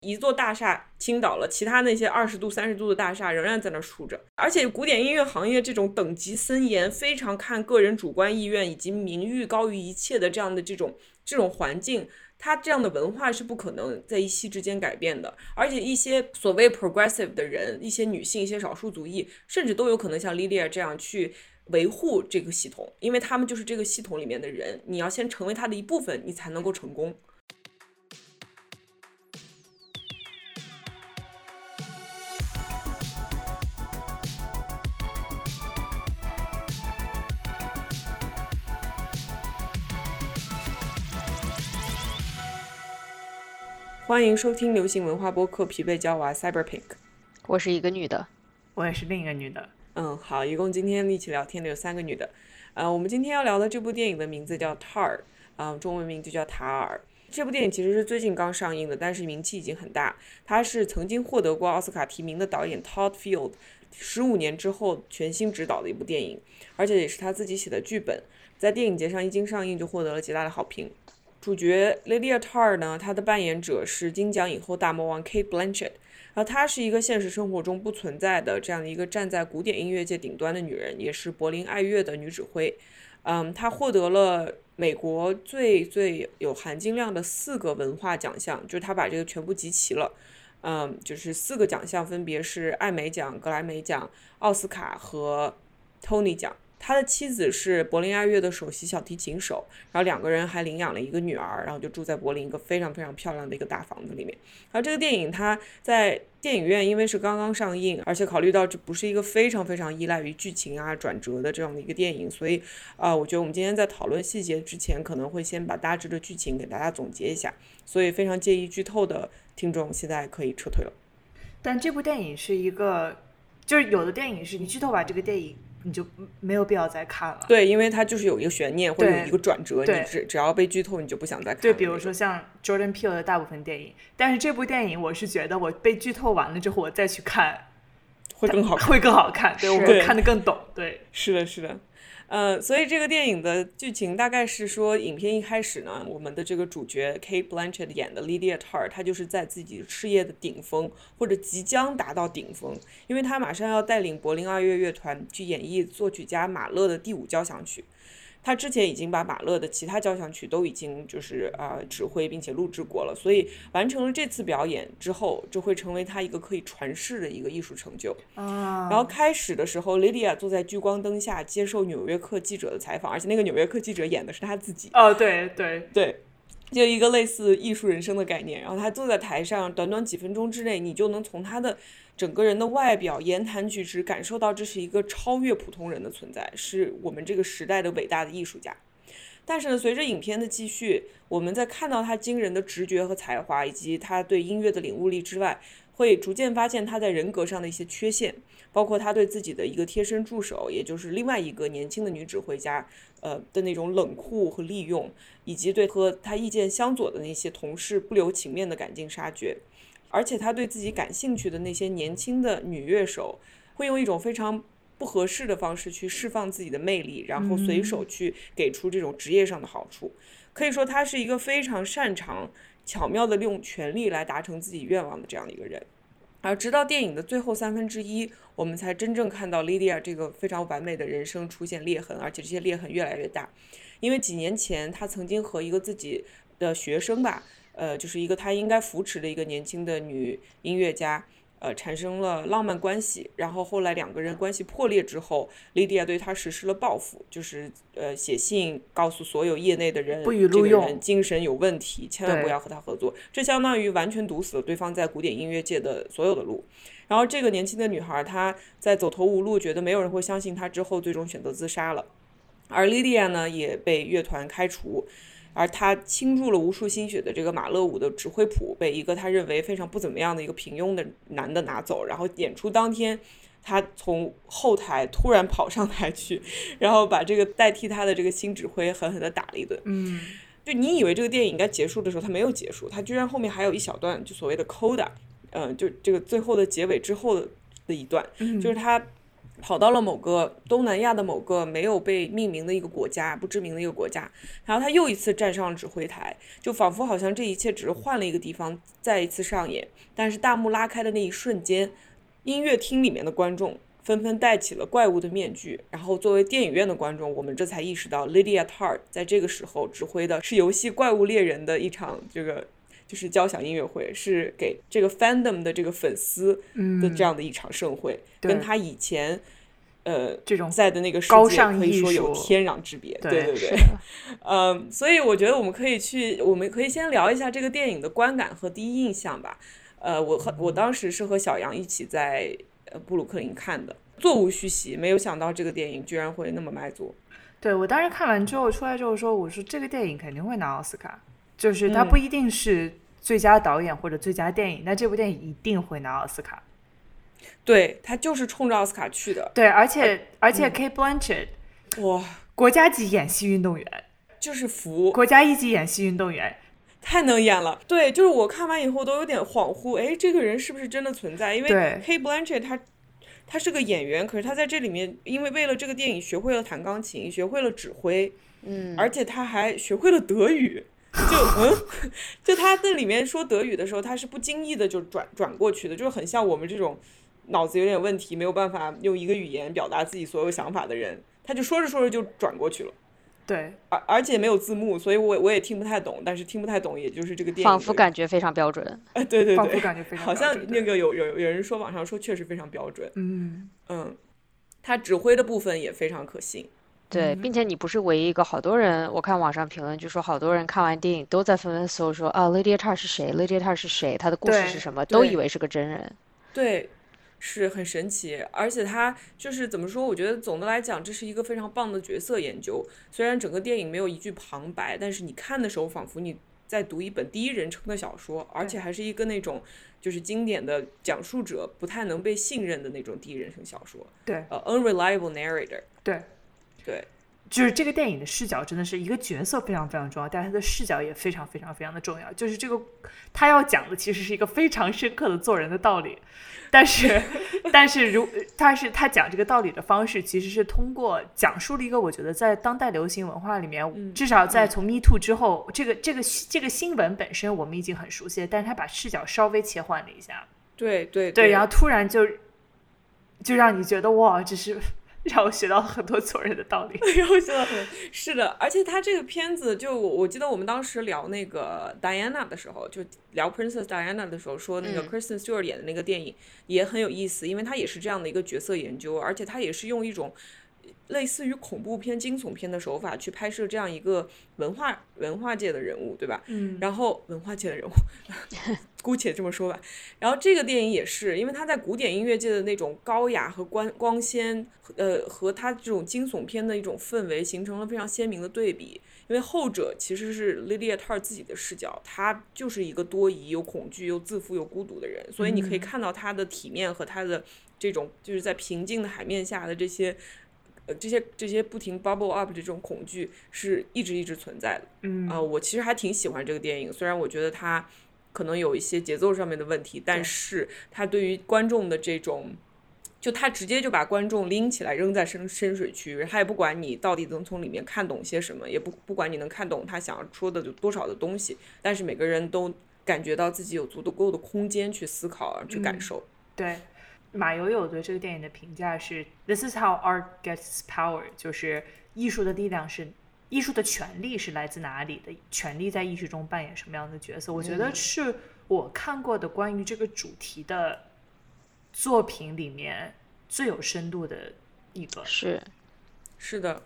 一座大厦倾倒了，其他那些二十度、三十度的大厦仍然在那竖着。而且古典音乐行业这种等级森严、非常看个人主观意愿以及名誉高于一切的这样的这种这种环境，它这样的文化是不可能在一夕之间改变的。而且一些所谓 progressive 的人，一些女性、一些少数族裔，甚至都有可能像 Lilia 这样去维护这个系统，因为他们就是这个系统里面的人。你要先成为他的一部分，你才能够成功。欢迎收听流行文化播客《疲惫娇娃 Cyber Pink》。我是一个女的，我也是另一个女的。嗯，好，一共今天一起聊天的有三个女的。呃，我们今天要聊的这部电影的名字叫《Tar》，嗯，中文名就叫塔尔。这部电影其实是最近刚上映的，但是名气已经很大。它是曾经获得过奥斯卡提名的导演 Todd Field 十五年之后全新执导的一部电影，而且也是他自己写的剧本，在电影节上一经上映就获得了极大的好评。主角 Lydia Tar 呢，她的扮演者是金奖影后大魔王 Kate Blanchett，然后她是一个现实生活中不存在的这样的一个站在古典音乐界顶端的女人，也是柏林爱乐的女指挥。嗯，她获得了美国最最有含金量的四个文化奖项，就是她把这个全部集齐了。嗯，就是四个奖项分别是艾美奖、格莱美奖、奥斯卡和 Tony 奖。他的妻子是柏林爱乐的首席小提琴手，然后两个人还领养了一个女儿，然后就住在柏林一个非常非常漂亮的一个大房子里面。然后这个电影它在电影院因为是刚刚上映，而且考虑到这不是一个非常非常依赖于剧情啊转折的这样的一个电影，所以啊，我觉得我们今天在讨论细节之前，可能会先把大致的剧情给大家总结一下。所以非常介意剧透的听众现在可以撤退了。但这部电影是一个，就是有的电影是你剧透把这个电影。你就没有必要再看了。对，因为它就是有一个悬念或者有一个转折，你只只要被剧透，你就不想再看。对，比如说像 Jordan Peele 的大部分电影，但是这部电影我是觉得我被剧透完了之后，我再去看会更好看，会更好看。对，我会看得更懂。对，是的，是的。呃，所以这个电影的剧情大概是说，影片一开始呢，我们的这个主角 Kate Blanchett 演的 Lydia Tar，她就是在自己事业的顶峰，或者即将达到顶峰，因为她马上要带领柏林二月乐团去演绎作曲家马勒的第五交响曲。他之前已经把马勒的其他交响曲都已经就是啊指挥并且录制过了，所以完成了这次表演之后，就会成为他一个可以传世的一个艺术成就。啊。然后开始的时候，Lydia 坐在聚光灯下接受《纽约客》记者的采访，而且那个《纽约客》记者演的是他自己。哦，对对对，就一个类似艺术人生的概念。然后他坐在台上，短短几分钟之内，你就能从他的。整个人的外表、言谈举止，感受到这是一个超越普通人的存在，是我们这个时代的伟大的艺术家。但是呢，随着影片的继续，我们在看到他惊人的直觉和才华，以及他对音乐的领悟力之外，会逐渐发现他在人格上的一些缺陷，包括他对自己的一个贴身助手，也就是另外一个年轻的女指挥家，呃的那种冷酷和利用，以及对和他意见相左的那些同事不留情面的赶尽杀绝。而且他对自己感兴趣的那些年轻的女乐手，会用一种非常不合适的方式去释放自己的魅力，然后随手去给出这种职业上的好处。可以说，他是一个非常擅长巧妙的利用权力来达成自己愿望的这样的一个人。而直到电影的最后三分之一，我们才真正看到 Lydia 这个非常完美的人生出现裂痕，而且这些裂痕越来越大。因为几年前，他曾经和一个自己的学生吧。呃，就是一个他应该扶持的一个年轻的女音乐家，呃，产生了浪漫关系。然后后来两个人关系破裂之后，莉迪亚对他实施了报复，就是呃写信告诉所有业内的人，这个人精神有问题，千万不要和他合作。这相当于完全堵死了对方在古典音乐界的所有的路。然后这个年轻的女孩，她在走投无路，觉得没有人会相信她之后，最终选择自杀了。而莉迪亚呢，也被乐团开除。而他倾注了无数心血的这个马勒舞的指挥谱被一个他认为非常不怎么样的一个平庸的男的拿走，然后演出当天，他从后台突然跑上台去，然后把这个代替他的这个新指挥狠狠地打了一顿。嗯，就你以为这个电影应该结束的时候，他没有结束，他居然后面还有一小段，就所谓的 coda，嗯，就这个最后的结尾之后的的一段，就是他。跑到了某个东南亚的某个没有被命名的一个国家，不知名的一个国家，然后他又一次站上了指挥台，就仿佛好像这一切只是换了一个地方再一次上演。但是大幕拉开的那一瞬间，音乐厅里面的观众纷纷戴起了怪物的面具，然后作为电影院的观众，我们这才意识到 Lydia tart 在这个时候指挥的是游戏《怪物猎人》的一场这个。就是交响音乐会，是给这个 fandom 的这个粉丝的这样的一场盛会，跟他以前呃这种在的那个世高界可以说有天壤之别。对对对，嗯，所以我觉得我们可以去，我们可以先聊一下这个电影的观感和第一印象吧。呃，我和我当时是和小杨一起在呃布鲁克林看的，座无虚席，没有想到这个电影居然会那么卖座。对我当时看完之后出来之后说，我说这个电影肯定会拿奥斯卡。就是他不一定是最佳导演或者最佳电影，但这部电影一定会拿奥斯卡。对他就是冲着奥斯卡去的。对，而且而且 Kate Blanchett，哇，国家级演戏运动员，就是服，国家一级演戏运动员，太能演了。对，就是我看完以后都有点恍惚，哎，这个人是不是真的存在？因为 Kate Blanchett 他他是个演员，可是他在这里面，因为为了这个电影学会了弹钢琴，学会了指挥，嗯，而且他还学会了德语。就 嗯，就他在里面说德语的时候，他是不经意的就转转过去的，就是很像我们这种脑子有点问题，没有办法用一个语言表达自己所有想法的人，他就说着说着就转过去了。对，而而且没有字幕，所以我我也听不太懂，但是听不太懂，也就是这个电影仿佛感觉非常标准。哎，对对对，仿佛感觉非常好像那个有有有人说网上说确实非常标准。嗯嗯，他指挥的部分也非常可信。对，并且你不是唯一一个，好多人我看网上评论就说，好多人看完电影都在纷纷搜说啊，Lydia Tar 是谁？Lydia Tar 是谁？他的故事是什么？都以为是个真人。对，是很神奇，而且他就是怎么说？我觉得总的来讲，这是一个非常棒的角色研究。虽然整个电影没有一句旁白，但是你看的时候，仿佛你在读一本第一人称的小说，而且还是一个那种就是经典的讲述者不太能被信任的那种第一人称小说。对，呃，unreliable narrator。对。对，就是这个电影的视角真的是一个角色非常非常重要，但是他的视角也非常非常非常的重要。就是这个他要讲的其实是一个非常深刻的做人的道理，但是 但是如他是他讲这个道理的方式，其实是通过讲述了一个我觉得在当代流行文化里面，至少在从 Me Too 之后，这个这个这个新闻本身我们已经很熟悉，但是他把视角稍微切换了一下，对对对，然后突然就就让你觉得哇，这是。让我学到了很多做人的道理。让我学到很是的，而且他这个片子，就我我记得我们当时聊那个 Diana 的时候，就聊 Princess Diana 的时候，说那个 Kristen Stewart 演的那个电影也很有意思，因为他也是这样的一个角色研究，而且他也是用一种类似于恐怖片、惊悚片的手法去拍摄这样一个文化文化界的人物，对吧？嗯。然后文化界的人物。姑且这么说吧，然后这个电影也是，因为它在古典音乐界的那种高雅和光光鲜，呃，和它这种惊悚片的一种氛围形成了非常鲜明的对比。因为后者其实是 Lydia Tar 自己的视角，他就是一个多疑、又恐惧、又自负、又孤独的人，所以你可以看到他的体面和他的这种就是在平静的海面下的这些，呃，这些这些不停 bubble up 的这种恐惧是一直一直存在的。嗯啊，我其实还挺喜欢这个电影，虽然我觉得它。可能有一些节奏上面的问题，但是它对于观众的这种，就他直接就把观众拎起来扔在深深水区，他也不管你到底能从里面看懂些什么，也不不管你能看懂他想要说的有多少的东西，但是每个人都感觉到自己有足够的空间去思考、去感受。对，马友友对这个电影的评价是：This is how art gets power，就是艺术的力量是。艺术的权利是来自哪里的？权利在艺术中扮演什么样的角色？我觉得是我看过的关于这个主题的作品里面最有深度的一个。是，是的，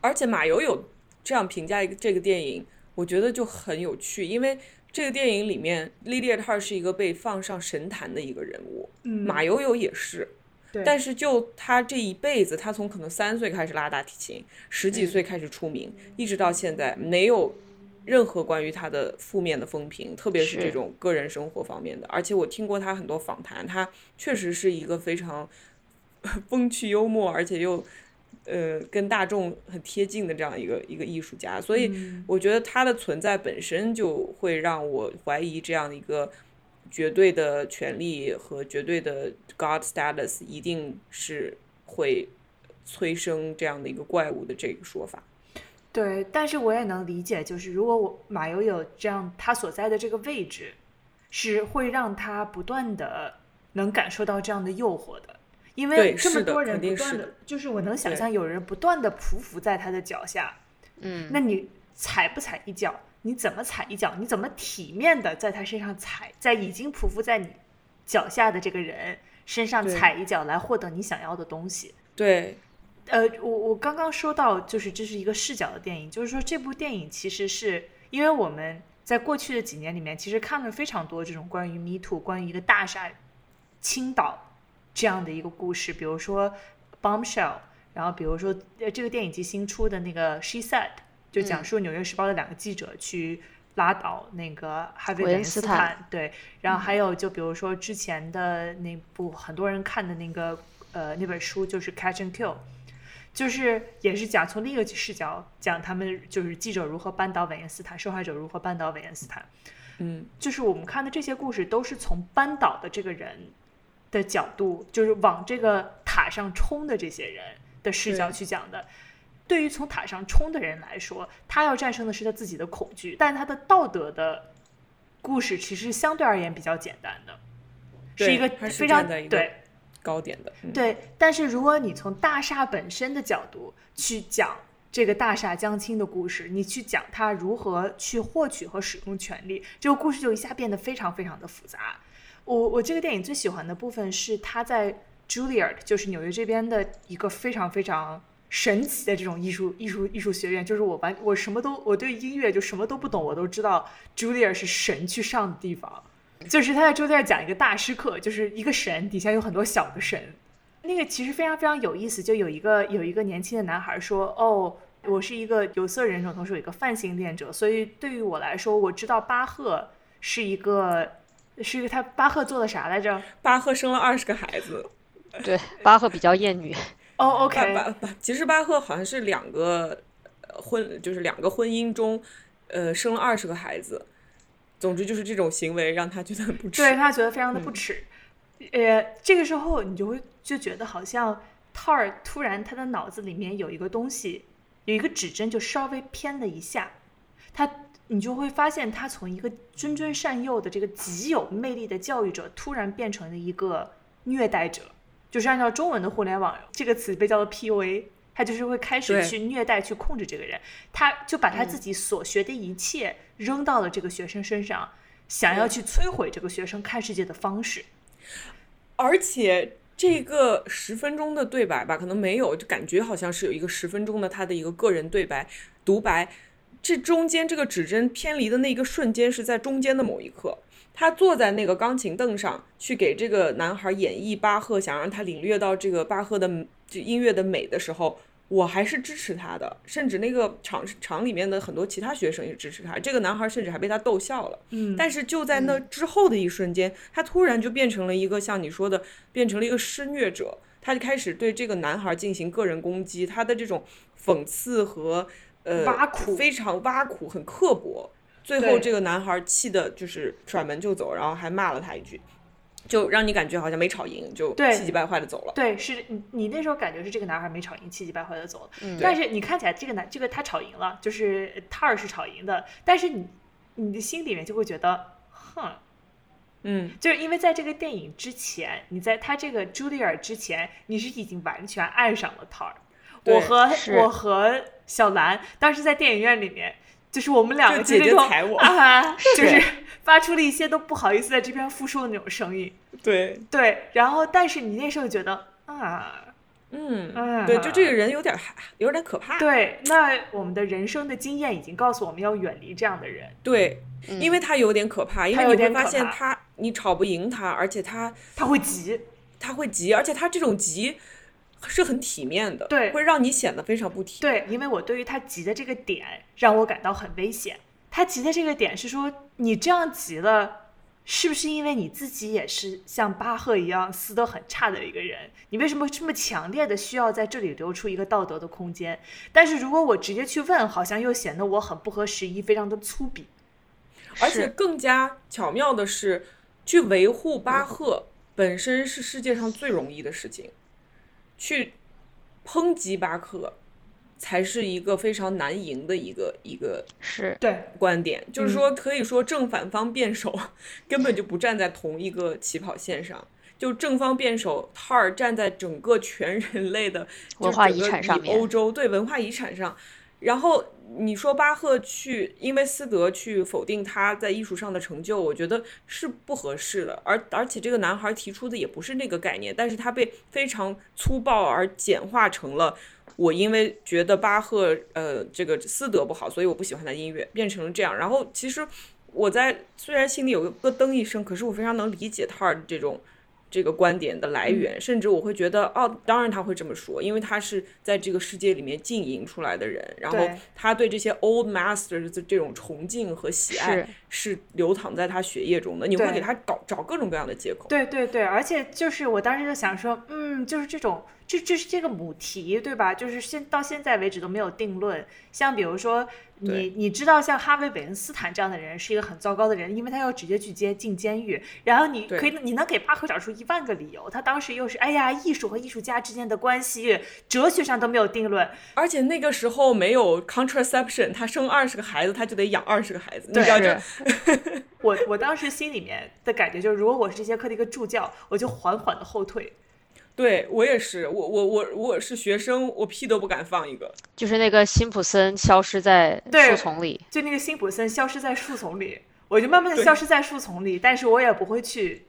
而且马友友这样评价一个这个电影，我觉得就很有趣，因为这个电影里面莉莉塔是一个被放上神坛的一个人物，马友友也是。但是就他这一辈子，他从可能三岁开始拉大提琴，十几岁开始出名，一直到现在没有任何关于他的负面的风评，特别是这种个人生活方面的。而且我听过他很多访谈，他确实是一个非常 风趣幽默，而且又呃跟大众很贴近的这样一个一个艺术家。所以我觉得他的存在本身就会让我怀疑这样一个。绝对的权利和绝对的 God status 一定是会催生这样的一个怪物的这个说法。对，但是我也能理解，就是如果我马友友这样，他所在的这个位置是会让他不断的能感受到这样的诱惑的，因为这么多人不断的，就是我能想象有人不断的匍匐在他的脚下，嗯，那你踩不踩一脚？你怎么踩一脚？你怎么体面的在他身上踩，在已经匍匐在你脚下的这个人身上踩一脚，来获得你想要的东西？对，呃，我我刚刚说到，就是这是一个视角的电影，就是说这部电影其实是因为我们在过去的几年里面，其实看了非常多这种关于 Me Too、关于一个大厦倾倒这样的一个故事，比如说 Bombshell，然后比如说呃这个电影集新出的那个 She Said，就讲述《纽约时报》的两个记者去拉倒那个哈维·韦恩斯坦斯坦，对，然后还有就比如说之前的那部很多人看的那个呃那本书就是《Catch and Kill》，就是也是讲从另一个视角讲他们就是记者如何扳倒韦恩斯坦，受害者如何扳倒韦恩斯坦。嗯，就是我们看的这些故事都是从扳倒的这个人的角度，就是往这个塔上冲的这些人的视角去讲的。对于从塔上冲的人来说，他要战胜的是他自己的恐惧，但他的道德的故事其实相对而言比较简单的，是一个非常对高点的，嗯、对，但是如果你从大厦本身的角度去讲这个大厦将倾的故事，你去讲他如何去获取和使用权力，这个故事就一下变得非常非常的复杂。我我这个电影最喜欢的部分是他在 Juilliard，就是纽约这边的一个非常非常神奇的这种艺术艺术艺术学院，就是我完我什么都我对音乐就什么都不懂，我都知道 Juilliard 是神去上的地方。就是他在周在讲一个大师课，就是一个神底下有很多小的神，那个其实非常非常有意思。就有一个有一个年轻的男孩说：“哦，我是一个有色人种，同时有一个泛性恋者，所以对于我来说，我知道巴赫是一个是一个他巴赫做了啥来着？巴赫生了二十个孩子。对，巴赫比较厌女。哦巴，OK，巴巴，其实巴赫好像是两个呃婚，就是两个婚姻中，呃，生了二十个孩子。总之就是这种行为让他觉得很不耻。对他觉得非常的不耻。呃，这个时候你就会就觉得好像套儿突然他的脑子里面有一个东西，有一个指针就稍微偏了一下，他你就会发现他从一个谆谆善诱的这个极有魅力的教育者，突然变成了一个虐待者，就是按照中文的互联网这个词被叫做 PUA。他就是会开始去虐待、去控制这个人，他就把他自己所学的一切扔到了这个学生身上，想要去摧毁这个学生看世界的方式。而且这个十分钟的对白吧，可能没有，就感觉好像是有一个十分钟的他的一个个人对白独白。这中间这个指针偏离的那个瞬间是在中间的某一刻，他坐在那个钢琴凳上去给这个男孩演绎巴赫，想让他领略到这个巴赫的这音乐的美的时候，我还是支持他的，甚至那个场场里面的很多其他学生也支持他。这个男孩甚至还被他逗笑了。嗯但是就在那之后的一瞬间，他突然就变成了一个像你说的，变成了一个施虐者。他就开始对这个男孩进行个人攻击，他的这种讽刺和呃挖苦非常挖苦，很刻薄。最后这个男孩气的就是甩门就走，然后还骂了他一句，就让你感觉好像没吵赢，就气急败坏的走了。对，是你你那时候感觉是这个男孩没吵赢，气急败坏的走了。嗯但是你看起来这个男这个他吵赢了，就是塔尔是吵赢的，但是你你的心里面就会觉得，哼，嗯，就是因为在这个电影之前，你在他这个朱丽尔之前，你是已经完全爱上了塔尔。对我和我和小兰当时在电影院里面，就是我们两个就姐姐就那种踩我啊，就是发出了一些都不好意思在这边复述的那种声音。对，对，然后但是你那时候觉得啊，嗯，嗯对，就这个人有点害，有点可怕。对，那我们的人生的经验已经告诉我们要远离这样的人。对，因为他有点可怕，因为你会发现他你吵不赢他，而且他他会急，他会急，而且他这种急是很体面的，对会让你显得非常不体面。对，因为我对于他急的这个点让我感到很危险。他急的这个点是说，你这样急了，是不是因为你自己也是像巴赫一样撕得很差的一个人？你为什么这么强烈的需要在这里留出一个道德的空间？但是如果我直接去问，好像又显得我很不合时宜，非常的粗鄙。而且更加巧妙的是，去维护巴赫本身是世界上最容易的事情，去抨击巴克。才是一个非常难赢的一个一个是。对。观点，就是说可以说正反方辩手根本就不站在同一个起跑线上，就正方辩手 Tar 站在整个全人类的文化遗产上面，欧洲对文化遗产上，然后你说巴赫去因为斯德去否定他在艺术上的成就，我觉得是不合适的，而而且这个男孩提出的也不是那个概念，但是他被非常粗暴而简化成了。我因为觉得巴赫呃这个斯德不好，所以我不喜欢他音乐，变成了这样。然后其实我在虽然心里有个咯噔一声，可是我非常能理解他的这种这个观点的来源，甚至我会觉得哦，当然他会这么说，因为他是在这个世界里面经营出来的人，然后他对这些 old masters 的这种崇敬和喜爱是流淌在他血液中的。你会给他搞找各种各样的借口。对对对，而且就是我当时就想说，嗯，就是这种。这这是这个母题，对吧？就是现到现在为止都没有定论。像比如说，你你知道，像哈维·韦恩斯坦这样的人是一个很糟糕的人，因为他要直接去监进监狱。然后你可以，你能给巴赫找出一万个理由。他当时又是，哎呀，艺术和艺术家之间的关系，哲学上都没有定论。而且那个时候没有 contraception，他生二十个孩子，他就得养二十个孩子。你知道这。我我当时心里面的感觉就是，如果我是这节课的一个助教，我就缓缓的后退。对我也是，我我我我是学生，我屁都不敢放一个。就是那个辛普森消失在树丛里，就那个辛普森消失在树丛里，我就慢慢的消失在树丛里，但是我也不会去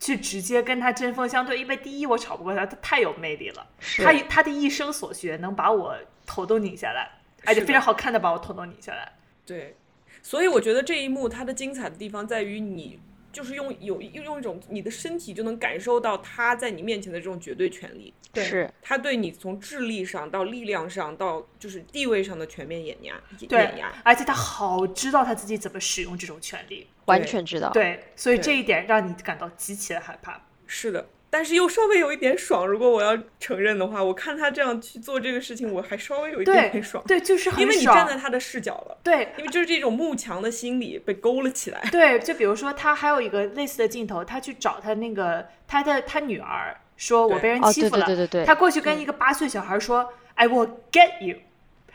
去直接跟他针锋相对，因为第一我吵不过他，他太有魅力了，他他的一生所学能把我头都拧下来，而且非常好看的把我头都拧下来。对，所以我觉得这一幕它的精彩的地方在于你。就是用有用用一种你的身体就能感受到他在你面前的这种绝对权利，是他对你从智力上到力量上到就是地位上的全面碾压，碾压，而且他好知道他自己怎么使用这种权利，完全知道，对，所以这一点让你感到极其的害怕。是的。但是又稍微有一点爽，如果我要承认的话，我看他这样去做这个事情，我还稍微有一点点爽。对，就是因为你站在他的视角了。对，因为就是这种慕强的心理被勾了起来。对，就比如说他还有一个类似的镜头，他去找他那个他的他女儿，说我被人欺负了。对对对对。他过去跟一个八岁小孩说：“I will get you。”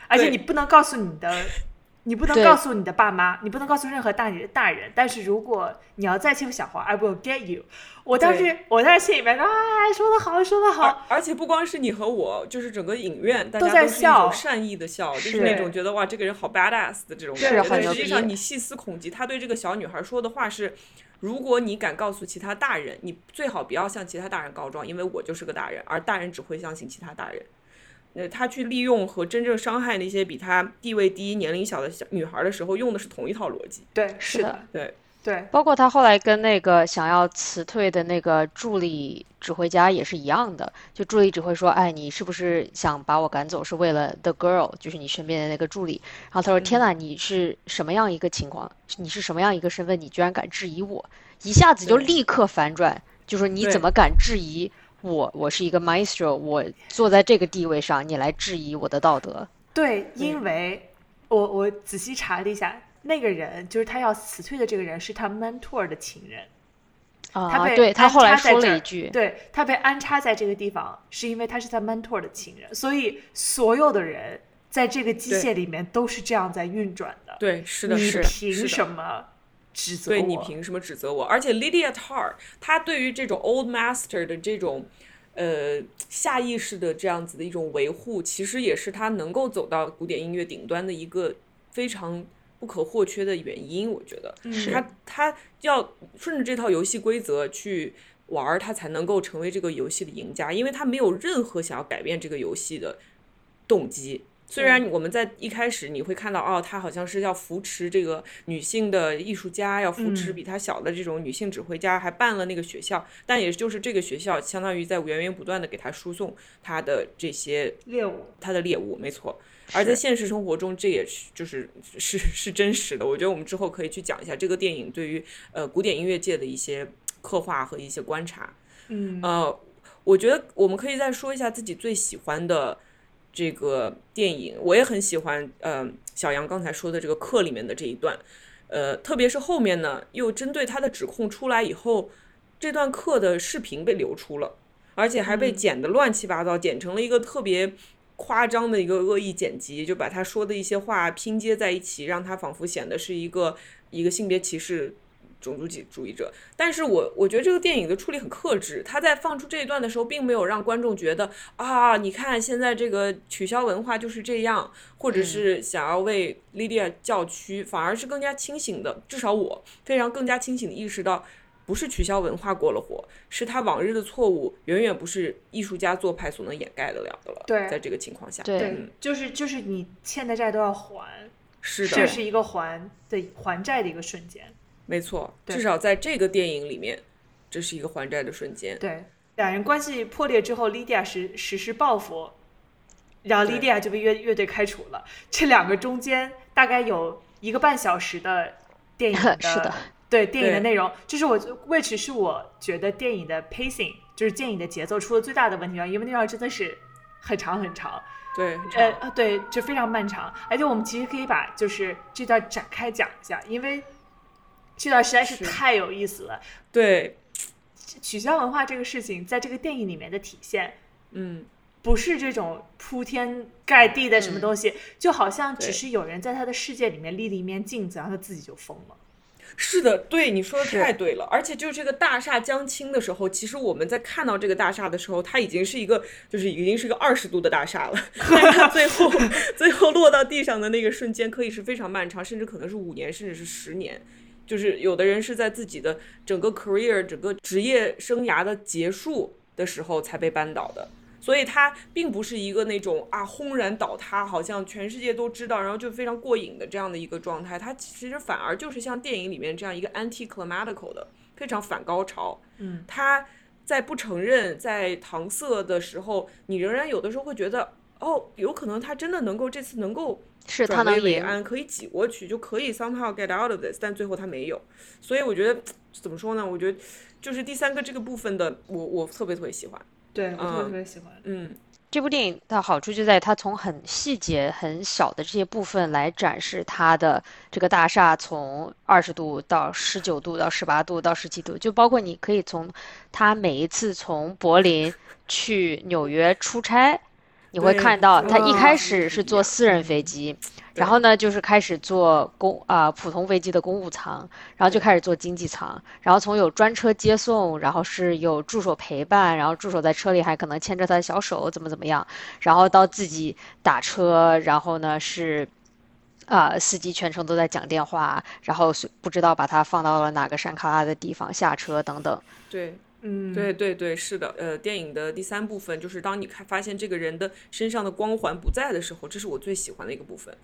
而且你不能告诉你的。你不能告诉你的爸妈，你不能告诉任何大人大人。但是如果你要再欺负小孩，I will get you。我当时我在心里面说，啊，说的好，说的好。而且不光是你和我，就是整个影院大家都是一种善意的笑，就是那种觉得哇，这个人好 badass 的这种感觉。但实际上你细思恐极，他对这个小女孩说的话是：如果你敢告诉其他大人，你最好不要向其他大人告状，因为我就是个大人，而大人只会相信其他大人。呃，他去利用和真正伤害那些比他地位低、年龄小的小女孩的时候，用的是同一套逻辑。对，是的，对对。包括他后来跟那个想要辞退的那个助理指挥家也是一样的，就助理指挥说：“哎，你是不是想把我赶走？是为了 the girl，就是你身边的那个助理。”然后他说：“天哪，你是什么样一个情况？你是什么样一个身份？你居然敢质疑我？一下子就立刻反转，就说你怎么敢质疑？”我我是一个 maestro，我坐在这个地位上，你来质疑我的道德？对，因为我我仔细查了一下，那个人就是他要辞退的这个人，是他 mentor 的情人。啊，他被对他后来说了一句，对他被安插在这个地方，是因为他是他 mentor 的情人，所以所有的人在这个机械里面都是这样在运转的。对，是的，你凭什么？指责对你凭什么指责我？而且 Lydia Tar，他对于这种 Old Master 的这种呃下意识的这样子的一种维护，其实也是他能够走到古典音乐顶端的一个非常不可或缺的原因。我觉得，他他要顺着这套游戏规则去玩，他才能够成为这个游戏的赢家，因为他没有任何想要改变这个游戏的动机。虽然我们在一开始你会看到，哦，他好像是要扶持这个女性的艺术家，要扶持比他小的这种女性指挥家，还办了那个学校，但也就是这个学校相当于在源源不断的给他输送他的这些猎物，他的猎物，没错。而在现实生活中，这也是就是是是真实的。我觉得我们之后可以去讲一下这个电影对于呃古典音乐界的一些刻画和一些观察。嗯，呃，我觉得我们可以再说一下自己最喜欢的。这个电影我也很喜欢，呃，小杨刚才说的这个课里面的这一段，呃，特别是后面呢，又针对他的指控出来以后，这段课的视频被流出了，而且还被嗯剪得乱七八糟，剪成了一个特别夸张的一个恶意剪辑，就把他说的一些话拼接在一起，让他仿佛显得是一个一个性别歧视。种族主义者，但是我我觉得这个电影的处理很克制，他在放出这一段的时候，并没有让观众觉得啊，你看现在这个取消文化就是这样，或者是想要为 Lydia 叫屈，反而是更加清醒的，至少我非常更加清醒的意识到，不是取消文化过了火，是他往日的错误远远不是艺术家做派所能掩盖得了的了。对在这个情况下，对对嗯，就是就是你欠的债都要还，是的，这是一个还的还债的一个瞬间。没错，至少在这个电影里面，这是一个还债的瞬间。对，两人关系破裂之后，Lydia 实实施报复，然后对 Lydia 就被乐乐队开除了。这两个中间大概有一个半小时的电影的 是的对电影的内容，就是我 which 是我觉得电影的 pacing 就是电影的节奏出了最大的问题，因为那段真的是很长很长。对，呃呃，对，就非常漫长。而且我们其实可以把就是这段展开讲一下，因为这段实在是是太有意思了。对，取消文化这个事情，在这个电影里面的体现，嗯，不是这种铺天盖地的什么东西，就好像只是有人在他的世界里面立了一面镜子，然后他自己就疯了。是的，对你说的太对了。而且就这个大厦将倾的时候，其实我们在看到这个大厦的时候，它已经是一个，就是已经是个二十度的大厦了。但是它最后最后落到地上的那个瞬间，可以是非常漫长，甚至可能是五年，甚至是十年。就是有的人是在自己的整个 career、整个职业生涯的结束的时候才被扳倒的。所以它并不是一个那种啊轰然倒塌，好像全世界都知道，然后就非常过瘾的这样的一个状态。它其实反而就是像电影里面这样一个 anti-climactical 的，非常反高潮。嗯，它在不承认、在搪塞的时候，你仍然有的时候会觉得，哦，有可能他真的能够这次能够是他转能为安，可以挤过去，就可以 somehow get out of this，但最后他没有。所以我觉得怎么说呢？我觉得就是第三个这个部分的，我我特别特别喜欢。对我特别嗯特别喜欢。嗯，这部电影的好处就在它从很细节、很小的这些部分来展示它的这个大厦从二十度到十九度到十八度到十七度，就包括你可以从它每一次从柏林去纽约出差，你会看到他一开啊始是坐私人飞机，然后呢就是开始坐公啊、普通飞机的公务舱，然后就开始坐经济舱，然后从有专车接送，然后是有助手陪伴，然后助手在车里还可能牵着他的小手，怎么怎么样，然后到自己打车，然后呢是。啊、司机全程都在讲电话，然后不知道把他放到了哪个山卡拉的地方下车等等。对。嗯，对对对，是的，呃，电影的第三部分就是当你看发现这个人的身上的光环不在的时候，这是我最喜欢的一个部分，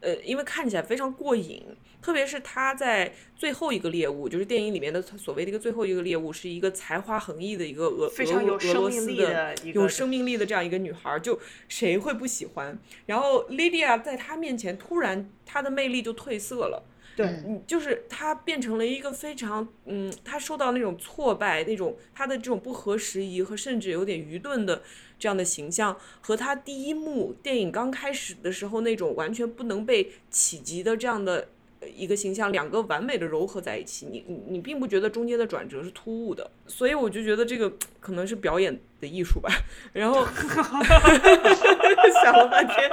呃，因为看起来非常过瘾，特别是他在最后一个猎物，就是电影里面的所谓的一个最后一个猎物，是一个才华横溢的一个俄非常有俄俄生命力罗斯的的有生命力的这样一个女孩儿，就谁会不喜欢？然后 Lydia 在他面前突然她的魅力就褪色了。对嗯，就是他变成了一个非常，嗯，他受到那种挫败，那种他的这种不合时宜和甚至有点愚钝的这样的形象，和他第一幕电影刚开始的时候那种完全不能被企及的这样的呃一个形象，两个完美的糅合在一起，你你你并不觉得中间的转折是突兀的，所以我就觉得这个可能是表演的艺术吧。然后想了半天，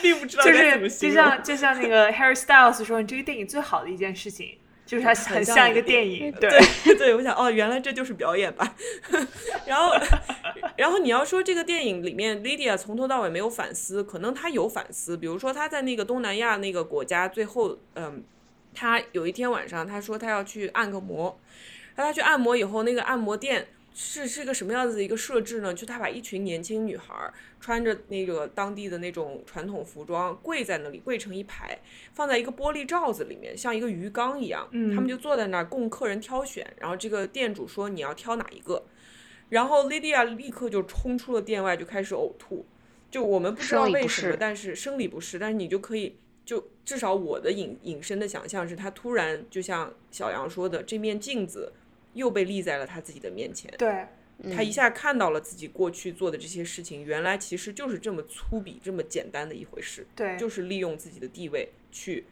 并不知道就该怎么是就。像就像那个 Harry Styles 说，你这个电影最好的一件事情就是它很像一个电电影，对对，我想哦，原来这就是表演吧。然后，然后你要说这个电影里面，Lydia 从头到尾没有反思，可能她有反思，比如说她在那个东南亚那个国家，最后，嗯，她有一天晚上，她说她要去按个摩，然后她去按摩以后，那个按摩店。是是个什么样子的一个设置呢？就他把一群年轻女孩儿穿着那个当地的那种传统服装，跪在那里，跪成一排，放在一个玻璃罩子里面，像一个鱼缸一样。嗯他们就坐在那儿供客人挑选，然后这个店主说你要挑哪一个，然后 Lydia 立刻就冲出了店外，就开始呕吐。就我们不知道为什么，但是生理不适，但是你就可以。就至少我的隐隐身的想象是，他突然就像小杨说的，这面镜子又被立在了他自己的面前。对他一下看到了自己过去做的这些事情，原来其实就是这么粗鄙、这么简单的一回事，对，就是利用自己的地位去，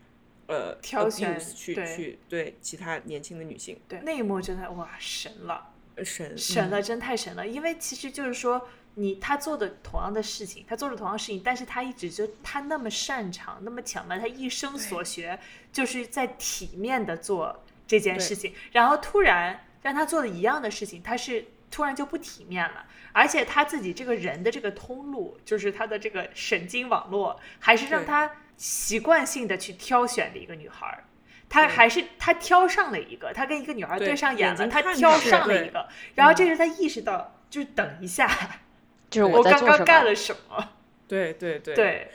呃，挑选 abuse，去对去对其他年轻的女性。对那一幕真的哇神了，神神了，真太神了！因为其实就是说，你他做的同样的事情，他做了同样的事情，但是他一直就他那么擅长，那么强嘛，他一生所学就是在体面的做这件事情，然后突然让他做的一样的事情，他是突然就不体面了，而且他自己这个人的这个通路，就是他的这个神经网络，还是让对他习惯性的去挑选的一个女孩儿。他还是他挑上了一个，他跟一个女孩对对上眼了，他挑上了一个，然后这时他意识到，就是等一下，就是我刚刚。干了什么？对对对对，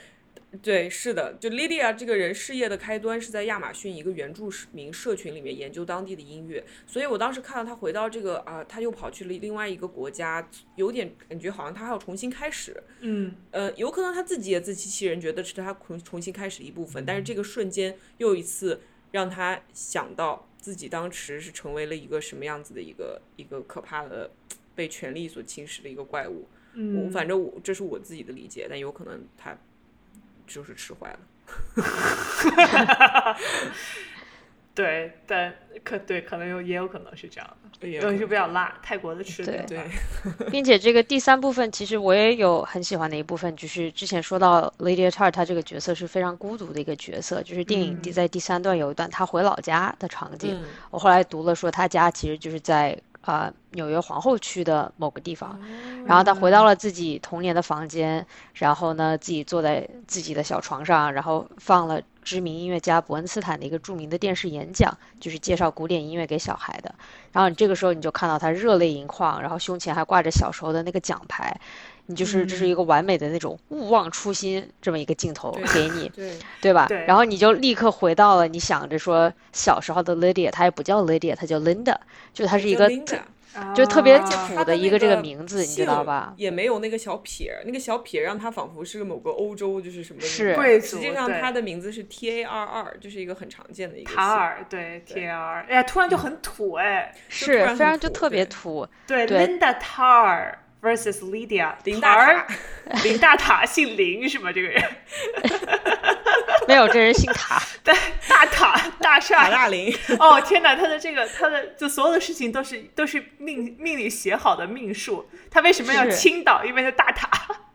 对，是的，就 Lydia 这个人事业的开端是在亚马逊一个原住民社群里面研究当地的音乐，所以我当时看到他回到这个啊、他又跑去了另外一个国家，有点感觉好像他还要重新开始。嗯，呃，有可能他自己也自欺欺人，觉得是他重重新开始的一部分，但是这个瞬间又一次让他想到自己当时是成为了一个什么样子的一个一个可怕的被权力所侵蚀的一个怪物。嗯我反正我这是我自己的理解，但有可能他就是吃坏了。对，但可对，可能有也有可能是这样的，也东西比较辣，泰国的吃的。对。对，并且这个第三部分，其实我也有很喜欢的一部分，就是之前说到 Lydia Tarr 她这个角色是非常孤独的一个角色，就是电影第在第三段有一段她回老家的场景，嗯。我后来读了说她家其实就是在啊、呃纽约皇后区的某个地方，然后他回到了自己童年的房间，然后呢自己坐在自己的小床上，然后放了知名音乐家伯恩斯坦的一个著名的电视演讲，就是介绍古典音乐给小孩的。然后你这个时候你就看到他热泪盈眶，然后胸前还挂着小时候的那个奖牌，你就是这是一个完美的那种勿忘初心这么一个镜头给你，对对吧？对然后你就立刻回到了你想着说小时候的 Lydia，她也不叫 Lydia，她叫 Linda，就是她是一个就特别啊土的一个这个名字，你知道吧？也没有那个小撇儿，那个小撇让他仿佛是某个欧洲就是什么是贵族实际上对他的名字是 T A R R，就是一个很常见的一个姓。塔尔，对 T A R，哎呀，突然就很土哎，是非常就特别对土，对对，Linda Tar versus Lydia 林大塔，林大塔姓林是吗？这个人 没有这人姓塔，大塔大塔厦，大林，哦天哪，他的这个他的就所有的事情都是都是命命里写好的命数，他为什么要倾倒？因为他大塔。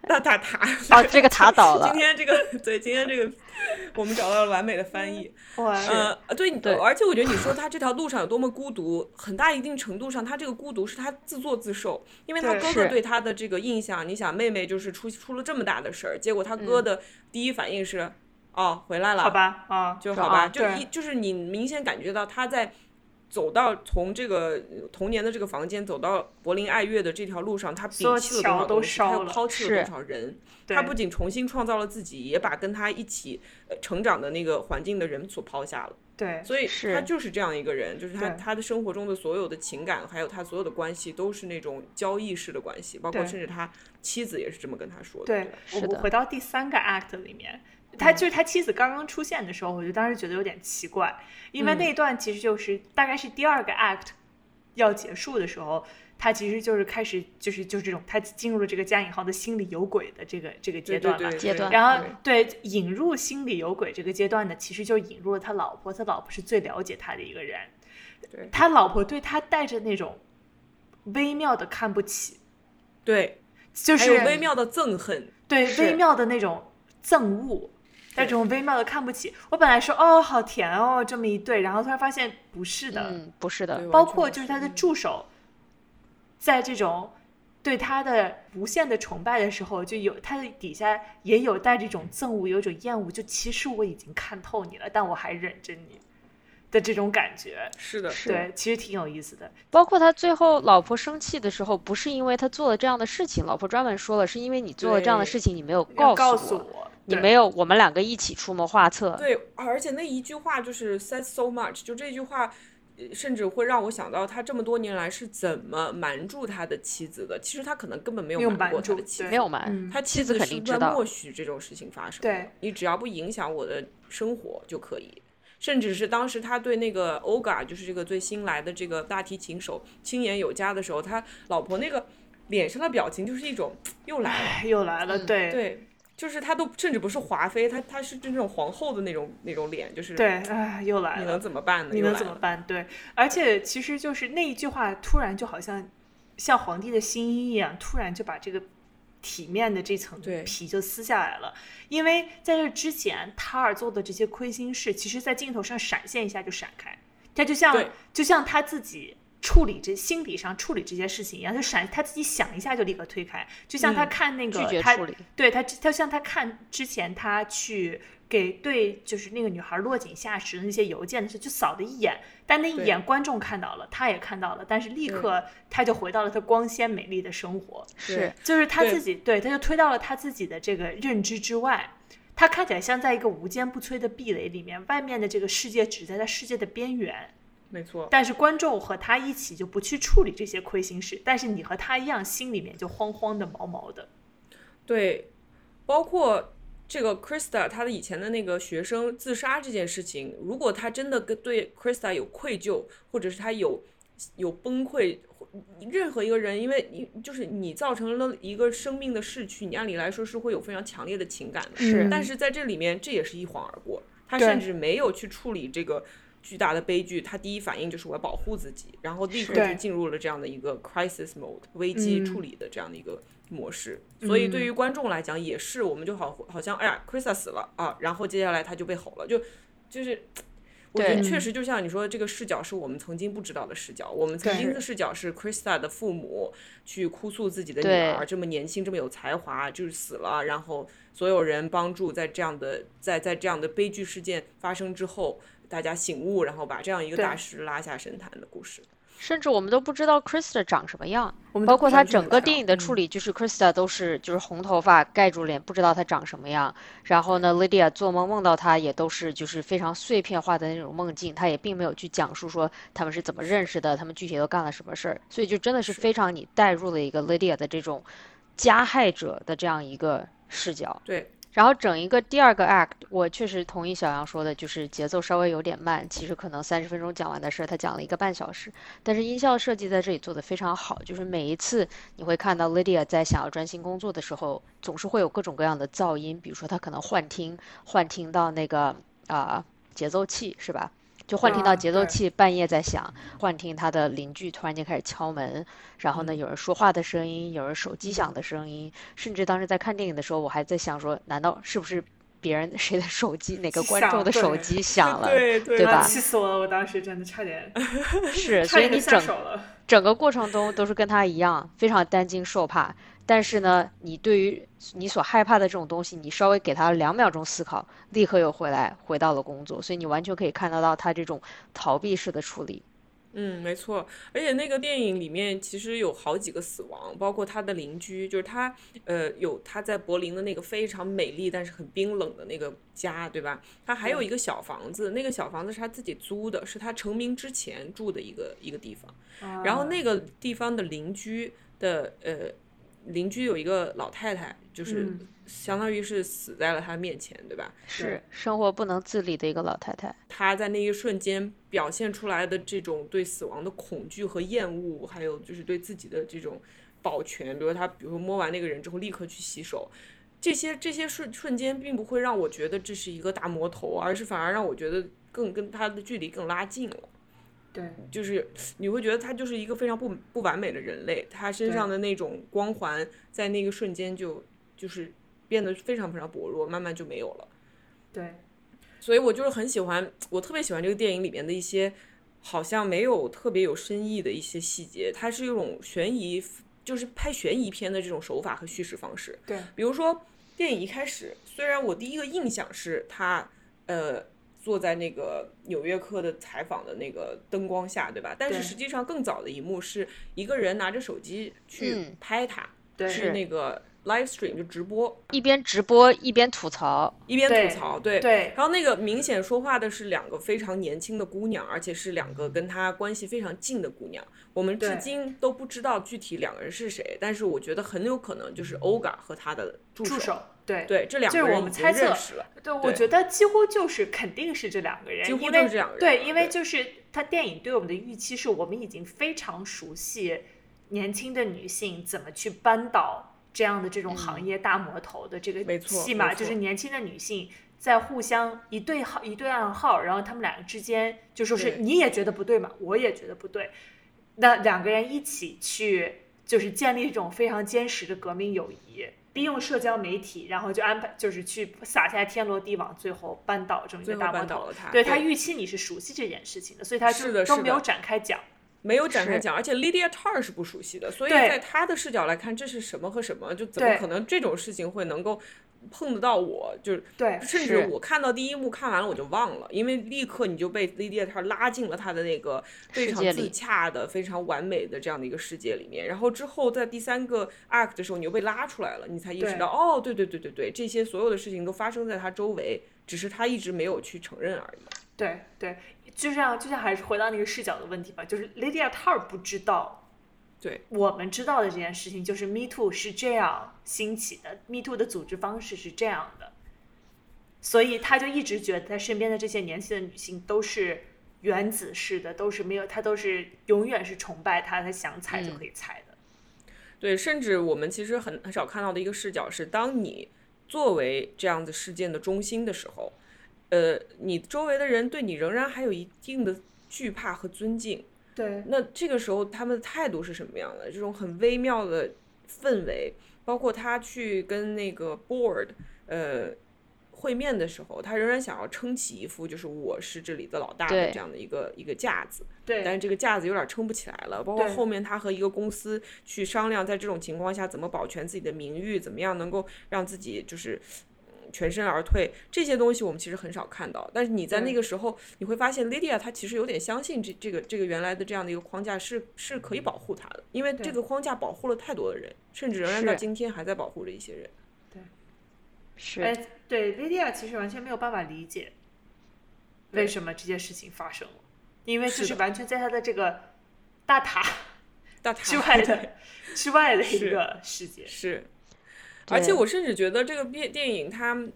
大塔塔。哦，这个 塔倒了今，天这个对，今天这个我们找到了完美的翻译。哇，呃，对，你对而且我觉得你说他这条路上有多么孤独，很大一定程度上，他这个孤独是他自作自受，因为他哥哥对他的这个印象，你想妹妹就是出出了这么大的事儿，结果他哥嗯的第一反应是，哦，回来了，好，吧，啊，就好吧，就一就是你明显感觉到他在走到从这个呃童年的这个房间走到柏林爱乐的这条路上，他摒弃了多少东西，他又抛弃了多少人，他不仅重新创造了自己，也把跟他一起呃成长的那个环境的人所抛下了。对所以他就是这样一个人，就是他他的生活中的所有的情感，还有他所有的关系，都是那种交易式的关系，包括甚至他妻子也是这么跟他说的。对，我是的我回到第三个 act 里面，他就是他妻子刚刚出现的时候，我就当时觉得有点奇怪，因为嗯。那一段其实就是大概是第二个 act 要结束的时候，他其实就是开始就是就是这种他进入了这个加引号的心里有鬼的这个这个阶段阶段然后对。引入心里有鬼这个阶段呢，其实就引入了他老婆，他老婆是最了解他的一个人，他老婆对他带着那种微妙的看不起，对，就是微妙的憎恨。对微妙的那种憎恶，那种微妙的看不起。我本来说哦好甜哦这么一对，然后突然发现不是的，嗯，不是的，包括就是他的助手，在这种对他的无限的崇拜的时候，就有他的底下也有带这种憎恶，有一种厌恶，就其实我已经看透你了，但我还忍着你的这种感觉。是的，是。对，其实挺有意思的。包括他最后老婆生气的时候，不是因为他做了这样的事情，老婆专门说了，是因为你做了这样的事情，你没有告诉我，诉我，对你没有我们两个一起出谋划策。对，而且那一句话就是 says so much，就这句话。呃甚至会让我想到他这么多年来是怎么瞒住他的妻子的。其实他可能根本没有瞒过他的妻子，没有瞒，嗯他妻子肯子是在定知道默许这种事情发生。对，你只要不影响我的生活就可以。甚至是当时他对那个 Olga，就是这个最新来的这个大提琴手亲言有加的时候，他老婆那个脸上的表情就是一种又来了，哎又来了，嗯对对，就是她都甚至不是华妃，她她是那种皇后的那种那种脸，就是对，哎，又来了，你能怎么办呢？你能怎么办？对，而且其实就是那一句话，突然就好像像皇帝的新衣一样，突然就把这个体面的这层皮就撕下来了。因为在这之前，塔尔做的这些亏心事，其实在镜头上闪现一下就闪开，他就像就像他自己。处理这心理上处理这些事情一样，就闪他自己想一下就立刻推开，就像他看那个他对他他像他看之前他去给对就是那个女孩落井下石的那些邮件的时候，就扫了一眼，但那一眼观众看到了，他也看到了，但是立刻他就回到了他光鲜美丽的生活，是。就是他自己对他就推到了他自己的这个认知之外，他看起来像在一个无坚不摧的壁垒里面，外面的这个世界只在他世界的边缘。没错，但是观众和他一起就不去处理这些亏心事，但是你和他一样，心里面就慌慌的、毛毛的。对，包括这个 Krista，他的以前的那个学生自杀这件事情，如果他真的跟对 Krista 有愧疚，或者是他有有崩溃，任何一个人，因为你就是你造成了一个生命的逝去，你按理来说是会有非常强烈的情感的。是，但是在这里面，这也是一晃而过，他甚至没有去处理这个。巨大的悲剧，他第一反应就是我要保护自己，然后立刻就进入了这样的一个 crisis mode 危机处理的这样的一个模式。所以对于观众来讲，也是我们就好好像哎呀，Krista 死了啊，然后接下来他就被吼了，就就是我觉得确实就像你说，这个视角是我们曾经不知道的视角。我们曾经的视角是 Krista 的父母去哭诉自己的女儿这么年轻这么有才华就是死了，然后所有人帮助在这样的在在这样的悲剧事件发生之后。大家醒悟，然后把这样一个大师拉下神坛的故事。甚至我们都不知道 Krista 长什么样，包括他整个电影的处理，就是 Krista 都是就是红头发盖住脸，不知道他长什么样。然后呢，Lydia 做梦梦到他也都是就是非常碎片化的那种梦境，他也并没有去讲述说他们是怎么认识的，他们具体都干了什么事儿。所以就真的是非常你带入了一个 Lydia 的这种加害者的这样一个视角。对。然后整一个第二个 act，我确实同意小杨说的，就是节奏稍微有点慢。其实可能三十分钟讲完的事儿，他讲了一个半小时。但是音效设计在这里做的非常好，就是每一次你会看到 Lydia 在想要专心工作的时候，总是会有各种各样的噪音，比如说他可能幻听，幻听到那个啊节奏器，是吧？就幻听到节奏器半夜在响，幻听他的邻居突然间开始敲门，然后呢有人说话的声音，有人手机响的声音，甚至当时在看电影的时候，我还在想说，难道是不是别人 谁的手机，哪个观众的手机响了，对吧？气死我了！我当时真的差点，是，所以你整整个过程中都是跟他一样，非常担惊受怕。但是呢，你对于你所害怕的这种东西，你稍微给他两秒钟思考，立刻又回来回到了工作，所以你完全可以看得到他这种逃避式的处理。嗯，没错。而且那个电影里面其实有好几个死亡，包括他的邻居，就是他呃有他在柏林的那个非常美丽但是很冰冷的那个家，对吧？他还有一个小房子，那个小房子是他自己租的，是他成名之前住的一个一个地方。然后那个地方的邻居的呃。邻居有一个老太太，就是相当于是死在了他面前，对吧？是生活不能自理的一个老太太。她在那一瞬间表现出来的这种对死亡的恐惧和厌恶，还有就是对自己的这种保全，比如她，比如说摸完那个人之后立刻去洗手，这些这些瞬瞬间并不会让我觉得这是一个大魔头，而是反而让我觉得更跟他的距离更拉近了。对，就是你会觉得他就是一个非常不不完美的人类，他身上的那种光环在那个瞬间就就是变得非常非常薄弱，慢慢就没有了。对，所以我就是很喜欢，我特别喜欢这个电影里面的一些好像没有特别有深意的一些细节，它是一种悬疑，就是拍悬疑片的这种手法和叙事方式。对，比如说电影一开始，虽然我第一个印象是他，呃。坐在那个《纽约客》的采访的那个灯光下，对吧？但是实际上更早的一幕是一个人拿着手机去拍他，是那个 live stream 就直播，一边直播一边吐槽，一边吐槽，对对。然后那个明显说话的是两个非常年轻的姑娘，而且是两个跟他关系非常近的姑娘。我们至今都不知道具体两个人是谁，但是我觉得很有可能就是 Oga 和他的助手。对对，这两个人我们猜测，对，我觉得几乎就是肯定是这两个人，几乎就是这两个人。对，因为就是他电影对我们的预期是我们已经非常熟悉年轻的女性怎么去扳倒这样的这种行业大魔头的这个戏码，就是年轻的女性在互相一对号一对暗号，然后他们两个之间就说是你也觉得不对嘛，我也觉得不对，那两个人一起去就是建立一种非常坚实的革命友谊。利用社交媒体，然后就安排，就是去撒下天罗地网，最后扳倒这么一个大魔头。对他预期你是熟悉这件事情的，所以他就是都没有展开讲。没有展开讲，而且 Lydia Tar 是不熟悉的，所以在他的视角来看，这是什么和什么，就怎么可能这种事情会能够碰得到我？就是对甚至我看到第一幕看完了我就忘了，因为立刻你就被 Lydia Tar 拉进了他的那个非常自洽的、非常完美的这样的一个世界里面。然后之后在第三个 act 的时候，你又被拉出来了，你才意识到，哦，对对对对对，这些所有的事情都发生在他周围，只是他一直没有去承认而已。对对，就像就像还是回到那个视角的问题吧，就是 Lydia Tar 不知道，对。我们知道的这件事情，就是 Me Too 是这样兴起的，Me Too 的组织方式是这样的，所以他就一直觉得他身边的这些年轻的女性都是原子式的，都是没有，他都是永远是崇拜他，他想踩就嗯可以踩的。对，甚至我们其实很很少看到的一个视角是，当你作为这样子事件的中心的时候，呃，你周围的人对你仍然还有一定的惧怕和尊敬。对那这个时候他们的态度是什么样的？这种很微妙的氛围，包括他去跟那个 board，呃。会面的时候，他仍然想要撑起一副就是我是这里的老大的这样的一个一个架子，对，但是这个架子有点撑不起来了。包括后面他和一个公司去商量，在这种情况下怎么保全自己的名誉，怎么样能够让自己就是嗯全身而退，这些东西我们其实很少看到。但是你在那个时候，你会发现 Lydia 她其实有点相信这这个这个原来的这样的一个框架是是可以保护她的，因为这个框架保护了太多的人，甚至仍然到今天还在保护着一些人。对是哎，对，Lydia 其实完全没有办法理解为什么这件事情发生了，因为这是完全在他的这个大塔大塔之外的之外的一个世界。是，而且我甚至觉得这个电电影它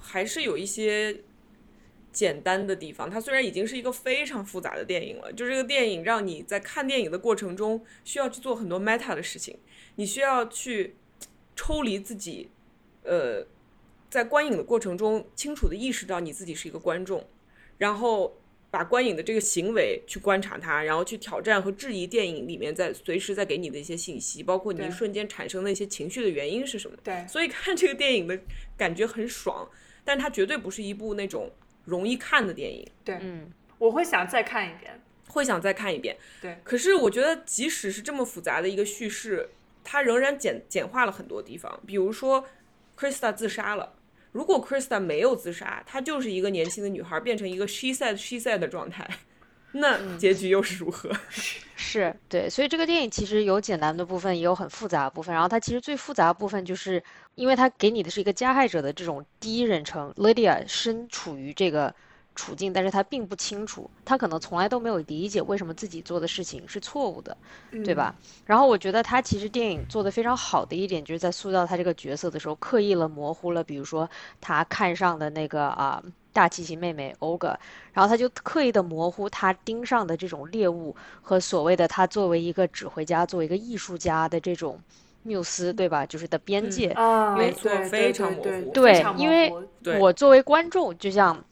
还是有一些简单的地方。它虽然已经是一个非常复杂的电影了，就这个电影让你在看电影的过程中需要去做很多 meta 的事情，你需要去抽离自己，呃，在观影的过程中清楚的意识到你自己是一个观众，然后。把观影的这个行为去观察它，然后去挑战和质疑电影里面在随时在给你的一些信息，包括你一瞬间产生的一些情绪的原因是什么。对所以看这个电影的感觉很爽，但它绝对不是一部那种容易看的电影，对，嗯，我会想再看一遍。会想再看一遍。对，可是我觉得即使是这么复杂的一个叙事，它仍然简简化了很多地方，比如说 Krista 自杀了。如果 Krista 没有自杀，她就是一个年轻的女孩，变成一个 she said she said 的状态，那结局又是如何？是对，所以这个电影其实有简单的部分，也有很复杂的部分。然后它其实最复杂的部分，就是因为它给你的是一个加害者的这种第一人称，Lydia 身处于这个处境，但是他并不清楚，他可能从来都没有理解为什么自己做的事情是错误的，对吧？然后我觉得他其实电影做的非常好的一点，就是在塑造他这个角色的时候，刻意了模糊了，比如说他看上的那个啊。大提琴妹妹 Olga，然后他就刻意的模糊他盯上的这种猎物和所谓的他作为一个指挥家、作为一个艺术家的这种缪斯，对吧？就是的边界。啊，没错非常对对模糊对因为我作为观众，就像，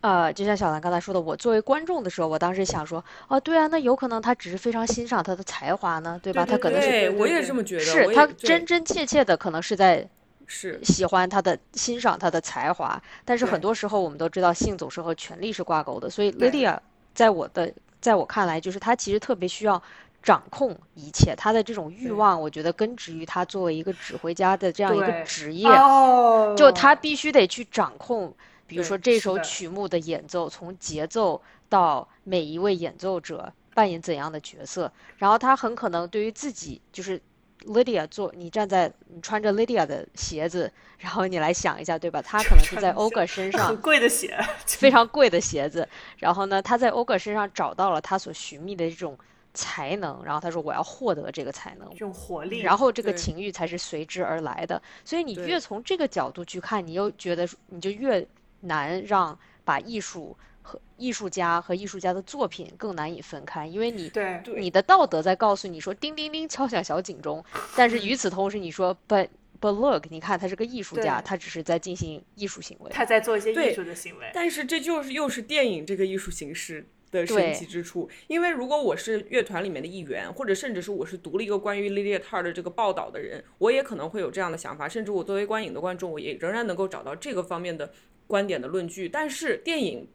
呃，就像小兰刚才说的，我作为观众的时候，我当时想说，哦，对啊，那有可能他只是非常欣赏他的才华呢，对吧？对对他可能是对，我也这么觉得。是他真真切切的可能是在是。喜欢他的、欣赏他的才华，但是很多时候我们都知道性总是和权力是挂钩的，所以对。Lydia 在我的在我看来，就是他其实特别需要掌控一切，他的这种欲望，我觉得根植于他作为一个指挥家的这样一个职业，哦，就他必须得去掌控，比如说这首曲目的演奏，从节奏到每一位演奏者扮演怎样的角色，然后他很可能对于自己就是。Lydia 做，你站在你穿着 Lydia 的鞋子，然后你来想一下，对吧？他可能是在 Olga 身上很贵的鞋，非常贵的鞋子，然后呢，他在 Olga 身上找到了他所寻觅的这种才能，然后他说我要获得这个才能这，种活力，然后这个情欲才是随之而来的。所以你越从这个角度去看，你又觉得你就越难让把艺术和艺术家和艺术家的作品更难以分开，因为你对对你的道德在告诉你说叮叮叮敲响小警钟，但是与此同时你说 but but look，你看他是个艺术家，他只是在进行艺术行为。他在做一些艺术的行为。但是这就是又是电影这个艺术形式的神奇之处，因为如果我是乐团里面的一员，或者甚至是我是读了一个关于 Lydia Tar 的这个报道的人，我也可能会有这样的想法，甚至我作为观影的观众，我也仍然能够找到这个方面的观点的论据。但是电影，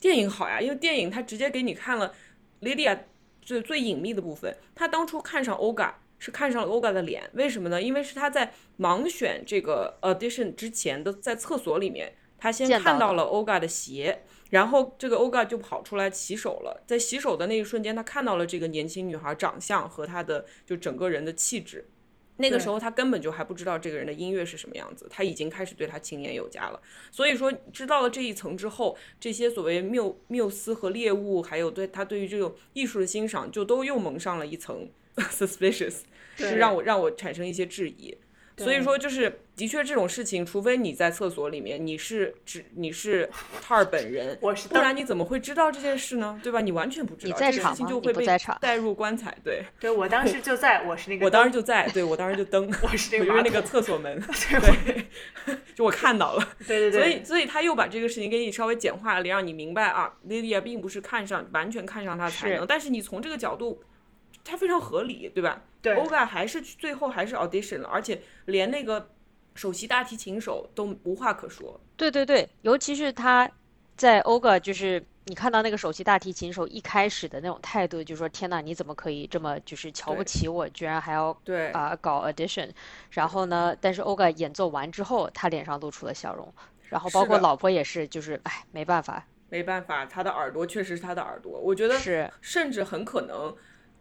电影好呀，因为电影它直接给你看了 Lydia 最最隐秘的部分，他当初看上 Olga。是看上了 Olga 的脸，为什么呢？因为是他在盲选这个 audition 之前的，在厕所里面，他先看到了 Olga 的鞋，然后这个 Olga 就跑出来洗手了。在洗手的那一瞬间，他看到了这个年轻女孩长相和她的就整个人的气质。那个时候他根本就还不知道这个人的音乐是什么样子，他已经开始对他青年有加了。所以说，知道了这一层之后，这些所谓缪缪斯和猎物，还有对他对于这种艺术的欣赏，就都又蒙上了一层 suspicious，是让我让我产生一些质疑。所以说，就是的确这种事情，除非你在厕所里面，你是只你是塔尔本人，我是不然你怎么会知道这件事呢？对吧？你完全不知道，你在这个场吗你事情就会被带入棺材。对，对我当时就在，我是那个，我当时就在，对我当时就登，我是那个因为那个厕所门，对对，就我看到了。对对对，所以，所以他又把这个事情给你稍微简化了，让你明白啊，Lydia 并不是看上完全看上他的才能，是但是你从这个角度，它非常合理，对吧？对。Olga 还是去最后还是 audition 了，而且连那个首席大提琴手都无话可说。对对对，尤其是他在 Olga，就是你看到那个首席大提琴手一开始的那种态度，就说天呐，你怎么可以这么就是瞧不起我，居然还要对，啊、搞 audition，然后呢，但是 Olga 演奏完之后，他脸上露出了笑容，然后包括老婆也是，就是哎，没办法，没办法，他的耳朵确实是他的耳朵。我觉得是。甚至很可能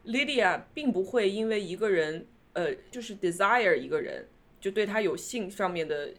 ，Lydia 并不会因为一个人，呃，就是 desire 一个人，就对他有性上面的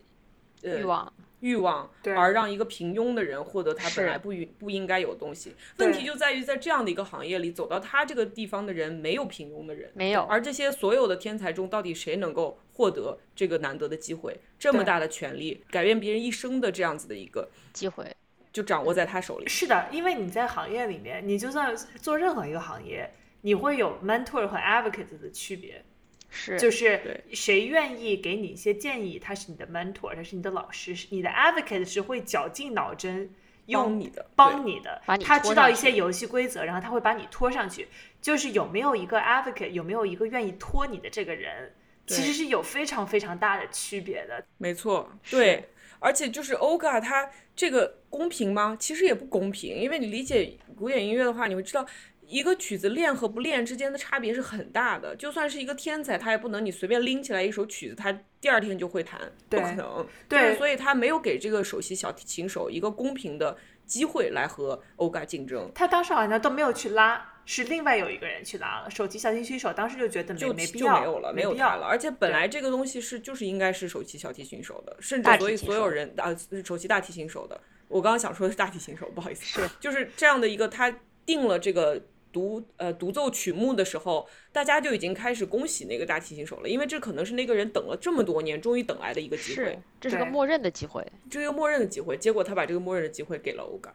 呃欲望，欲望，而让一个平庸的人获得他本来不应不应该有的东西。问题就在于在这样的一个行业里，走到他这个地方的人没有平庸的人，没有，而这些所有的天才中，到底谁能够获得这个难得的机会？这么大的权利，改变别人一生的这样子的一个，机会，就掌握在他手里。是的，因为你在行业里面，你就算做任何一个行业，你会有 mentor 和 advocate 的区别，是就是谁愿意给你一些建议，他是你的 mentor，他是你的老师，是你的 advocate 是会绞尽脑汁用你的，帮你的他知道一些游戏规则，然后他会把你拖上去。就是有没有一个 advocate，有没有一个愿意拖你的这个人，其实是有非常非常大的区别的。没错，对，而且就是 Olga 它这个公平吗？其实也不公平，因为你理解古典音乐的话，你会知道。一个曲子练和不练之间的差别是很大的，就算是一个天才，他也不能你随便拎起来一首曲子，他第二天就会弹，不对可能。对就是所以他没有给这个首席小提琴手一个公平的机会来和 Olga 竞争，他当时好像都没有去拉，是另外有一个人去拉了。首席小提琴手当时就觉得没就没必要，就没有了，没必要有他了。而且本来这个东西是就是应该是首席小提琴手的，甚至所以所有人啊，首席大提琴手的。我刚刚想说的是大提琴手，不好意思，是就是这样的一个，他定了这个独呃独奏曲目的时候，大家就已经开始恭喜那个大提琴手了，因为这可能是那个人等了这么多年，终于等来的一个机是会，，这是个默认的机会，这个默认的机会。结果他把这个默认的机会给了欧嘎，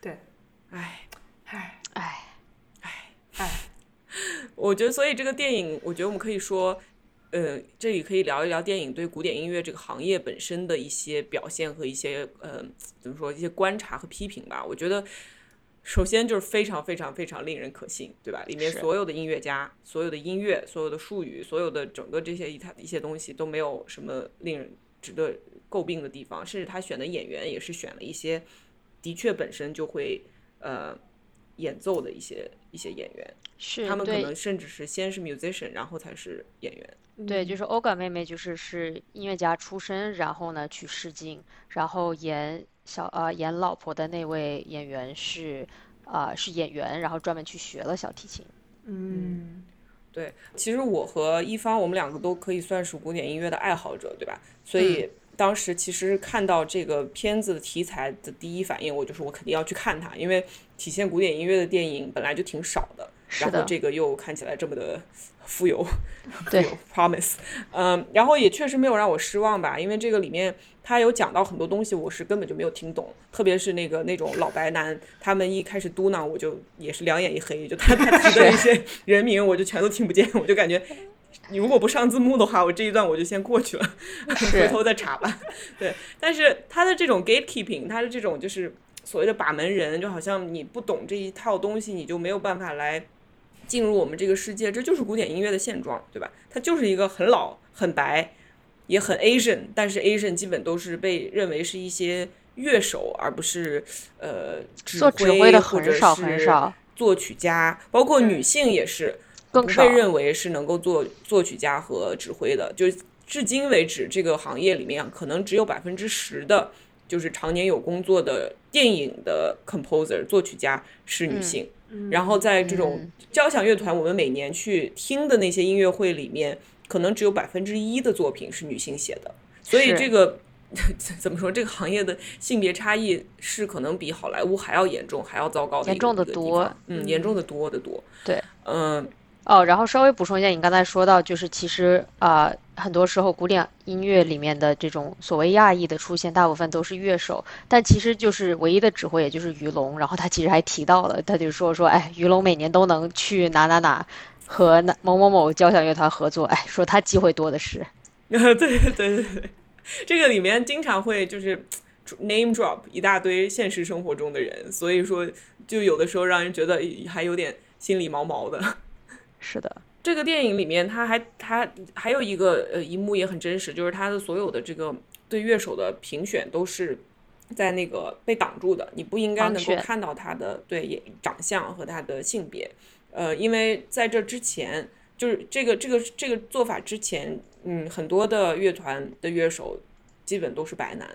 对，唉。唉哎，唉，我觉得，所以这个电影，我觉得我们可以说，呃，这里可以聊一聊电影对古典音乐这个行业本身的一些表现和一些呃，怎么说一些观察和批评吧。我觉得，首先就是非常非常非常令人可信，对吧？里面所有的音乐家、所有的音乐、所有的术语、所有的整个这些一它一些东西都没有什么令人值得诟病的地方，甚至他选的演员也是选了一些的确本身就会呃演奏的一些一些演员。是他们可能甚至是先是 musician，然后才是演员。对，就是欧嘎妹妹，就是是音乐家出身，然后呢去试镜，然后演小呃演老婆的那位演员是啊、是演员，然后专门去学了小提琴。嗯，对，其实我和一方，我们两个都可以算是古典音乐的爱好者，对吧？所以当时其实看到这个片子的题材的第一反应，我就是我肯定要去看它，因为体现古典音乐的电影本来就挺少的。然后，这个又看起来这么的富有，对富有 promise，嗯，然后也确实没有让我失望吧，因为这个里面他有讲到很多东西，我是根本就没有听懂，特别是那个那种老白男，他们一开始嘟囔，我就也是两眼一黑，就他他提的一些人名，我就全都听不见，我就感觉。你如果不上字幕的话，我这一段我就先过去了，回头再查吧。对，但是他的这种 gatekeeping，他的这种就是所谓的把门人，就好像你不懂这一套东西，你就没有办法来进入我们这个世界，这就是古典音乐的现状，对吧？它就是一个很老、很白，也很 Asian，但是 Asian 基本都是被认为是一些乐手，而不是呃指做指挥的或者很少很是少，作曲家，包括女性也是。不更被。认为是能够做作曲家和指挥的，就至今为止，这个行业里面可能只有百分之十的，就是常年有工作的电影的 composer 作曲家是女性。然后在这种嗯交响乐团，我们每年去听的那些音乐会里面，可能只有百分之一的作品是女性写的。所以这个 怎么说？这个行业的性别差异是可能比好莱坞还要严重、还要糟糕的严重得一个地多嗯，严重的多得多。对，嗯，哦，然后稍微补充一下，你刚才说到，就是其实啊、很多时候古典音乐里面的这种所谓亚裔的出现，大部分都是乐手，但其实就是唯一的指挥，也就是于龙。然后他其实还提到了，他就说说，哎，于龙每年都能去哪哪哪和那某某某交响乐团合作，哎，说他机会多的是。对对对对对，这个里面经常会就是 name drop 一大堆现实生活中的人，所以说就有的时候让人觉得还有点心里毛毛的。是的，这个电影里面，他还他还有一个呃一幕也很真实，就是他的所有的这个对乐手的评选都是在那个被挡住的，你不应该能够看到他的对也长相和他的性别，呃，因为在这之前，就是这个这个这个做法之前，嗯，很多的乐团的乐手基本都是白男，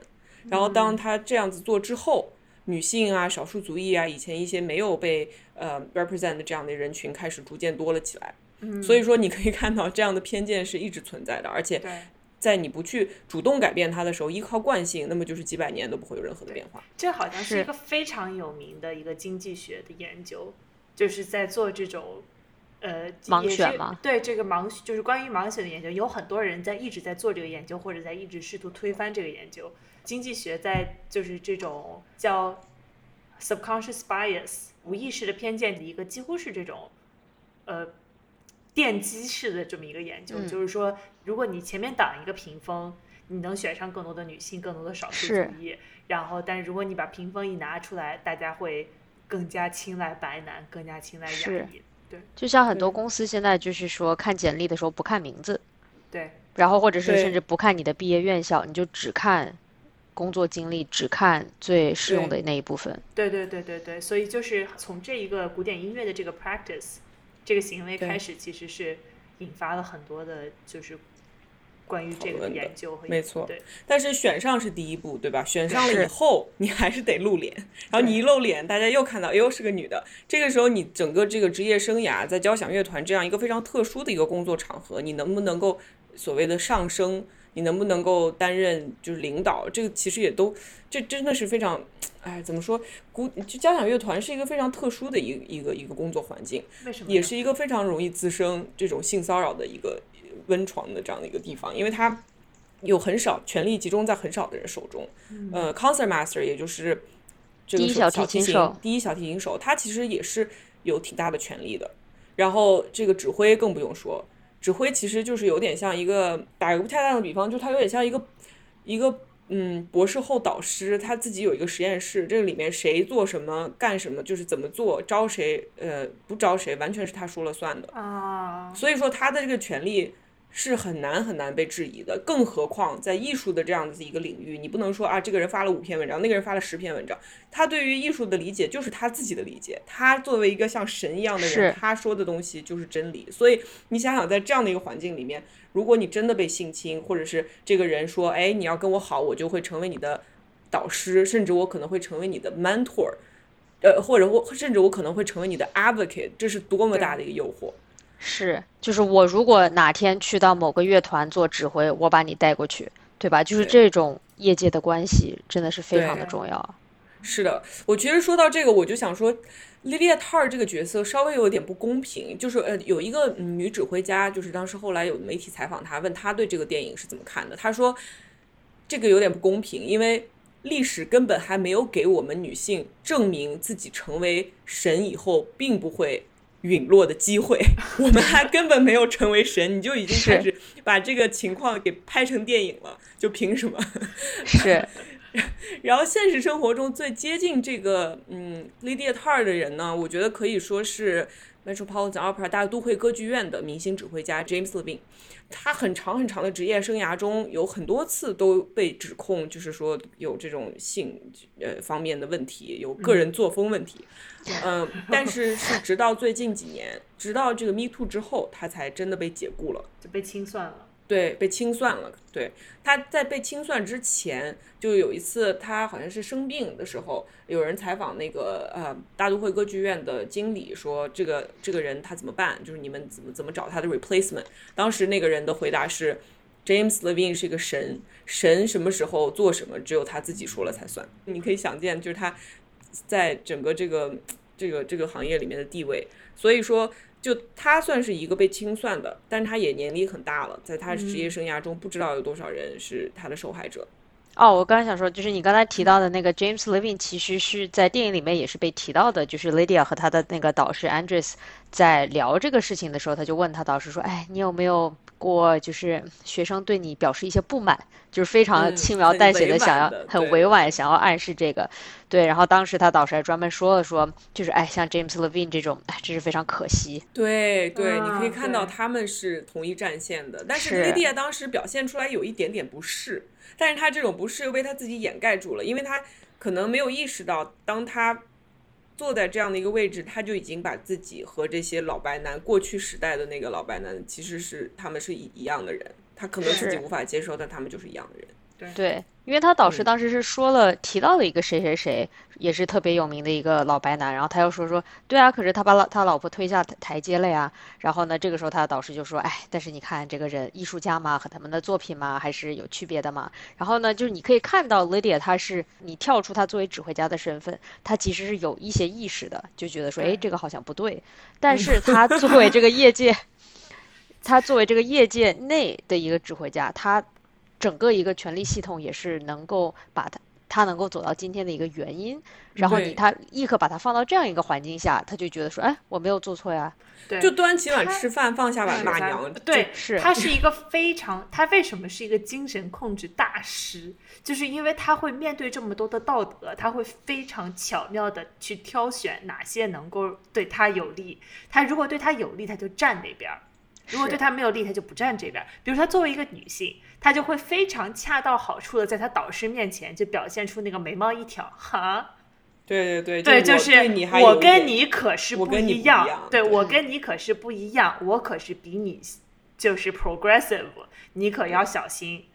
然后当他这样子做之后。女性啊、少数族裔啊，以前一些没有被呃 represent 的这样的人群开始逐渐多了起来。所以说，你可以看到这样的偏见是一直存在的，而且，在你不去主动改变它的时候，依靠惯性，那么就是几百年都不会有任何的变化。这好像是是一个非常有名的一个经济学的研究，就是在做这种。呃，盲选吗对这个盲就是关于盲选的研究，有很多人在一直在做这个研究，或者在一直试图推翻这个研究。经济学在就是这种叫 subconscious bias 无意识的偏见的一个几乎是这种呃奠基式的这么一个研究，嗯就是说，如果你前面挡一个屏风，你能选上更多的女性，更多的少数是族裔。然后，但是如果你把屏风一拿出来，大家会更加青睐白男，更加青睐亚裔。对。就像很多公司现在就是说看简历的时候不看名字，对，然后或者是甚至不看你的毕业院校，你就只看工作经历，只看最适用的那一部分。对对对对对，所以就是从这一个古典音乐的这个 practice 这个行为开始，其实是引发了很多的，就是关于这个研究和没错对但是选上是第一步，对吧？选上了以后，你还是得露脸，然后你一露脸，大家又看到，哎呦是个女的。这个时候，你整个这个职业生涯在交响乐团这样一个非常特殊的一个工作场合，你能不能够所谓的上升？你能不能够担任就是领导？这个其实也都，这真的是非常，哎，怎么说？古就交响乐团是一个非常特殊的一个一个一个工作环境。为什么也是一个非常容易滋生这种性骚扰的一个温床的这样的一个地方，因为它有很少权力集中在很少的人手中。呃，concert master 也就是这个第一小小提琴手第一小提琴手，他其实也是有挺大的权力的。然后这个指挥更不用说，指挥其实就是有点像一个打一个不恰当的比方，就是他有点像一个一个嗯博士后导师，他自己有一个实验室，这个里面谁做什么干什么，就是怎么做，招谁呃不招谁，完全是他说了算的。啊？所以说他的这个权利是很难很难被质疑的，更何况在艺术的这样子一个领域，你不能说啊，这个人发了五篇文章，那个人发了十篇文章，他对于艺术的理解就是他自己的理解，他作为一个像神一样的人，他说的东西就是真理。所以你想想，在这样的一个环境里面，如果你真的被性侵，或者是这个人说，哎，你要跟我好，我就会成为你的导师，甚至我可能会成为你的 mentor。呃，或者我甚至我可能会成为你的 advocate，这是多么大的一个诱惑。是，就是我如果哪天去到某个乐团做指挥，我把你带过去，对吧？就是这种业界的关系真的是非常的重要。是的，我其实说到这个，我就想说，莉莉亚·塔尔这个角色稍微有点不公平，就是呃，有一个女指挥家，就是当时后来有媒体采访她，问她对这个电影是怎么看的，她说这个有点不公平，因为历史根本还没有给我们女性证明自己成为神以后并不会陨落的机会，我们还根本没有成为神，你就已经开始把这个情况给拍成电影了，就凭什么？是。然后现实生活中最接近这个嗯 Lydia Tar 的人呢，我觉得可以说是 Metropolitan Opera 大都会歌剧院的明星指挥家 James Levine。他很长很长的职业生涯中，有很多次都被指控，就是说有这种性呃方面的问题，有个人作风问题。嗯，但是是直到最近几年，直到这个 Me Too 之后，他才真的被解雇了，就被清算了。对，被清算了。对，他在被清算之前，就有一次他好像是生病的时候，有人采访那个呃大都会歌剧院的经理说，这个这个人他怎么办？就是你们怎么怎么找他的 replacement？当时那个人的回答是，James Levine 是一个神，神什么时候做什么，只有他自己说了才算。你可以想见，就是他在整个这个这个这个行业里面的地位。所以说。就他算是一个被清算的，但是他也年龄很大了，在他职业生涯中，不知道有多少人是他的受害者。哦，我刚才想说，就是你刚才提到的那个 James Levine，其实是在电影里面也是被提到的，就是 Lydia 和他的那个导师 Andres 在聊这个事情的时候，他就问他导师说：“哎，你有没有过就是学生对你表示一些不满，就是非常轻描淡写的想要很委婉想要暗示这个，对。然后当时他导师还专门说了说，就是哎，像 James Levine 这种，哎，真是非常可惜。对对，你可以看到他们是同一战线的，但是 Lydia 当时表现出来有一点点不适。”但是他这种不适又被他自己掩盖住了，因为他可能没有意识到，当他坐在这样的一个位置，他就已经把自己和这些老白男过去时代的那个老白男其实是他们是一一样的人，他可能自己无法接受，但他们就是一样的人。对，因为他导师当时是说了提到了一个谁谁谁，也是特别有名的一个老白男，然后他又说说，对啊，可是他把老他老婆推下台阶了呀。然后呢，这个时候他的导师就说，哎，但是你看这个人艺术家嘛，和他们的作品嘛，还是有区别的嘛。然后呢，就是你可以看到 Lydia，他是你跳出他作为指挥家的身份，他其实是有一些意识的，就觉得说，哎，这个好像不对。但是他作为这个业界，他作为这个业界内的一个指挥家，他。整个一个权力系统也是能够把他他能够走到今天的一个原因，然后你他立刻把他放到这样一个环境下，他就觉得说，哎，我没有做错呀，对，就端起碗吃饭，放下碗骂娘，对，是，他是一个 非常，他为什么是一个精神控制大师？就是因为他会面对这么多的道德，他会非常巧妙的去挑选哪些能够对他有利，他如果对他有利，他就站那边。如果对他没有利，他就不站这边。比如他作为一个女性，她就会非常恰到好处的在她导师面前就表现出那个眉毛一挑，哈，对对对，对，就是我跟你可是不一样，对我跟你可是不一样，我可是比你就是 progressive，你可要小心，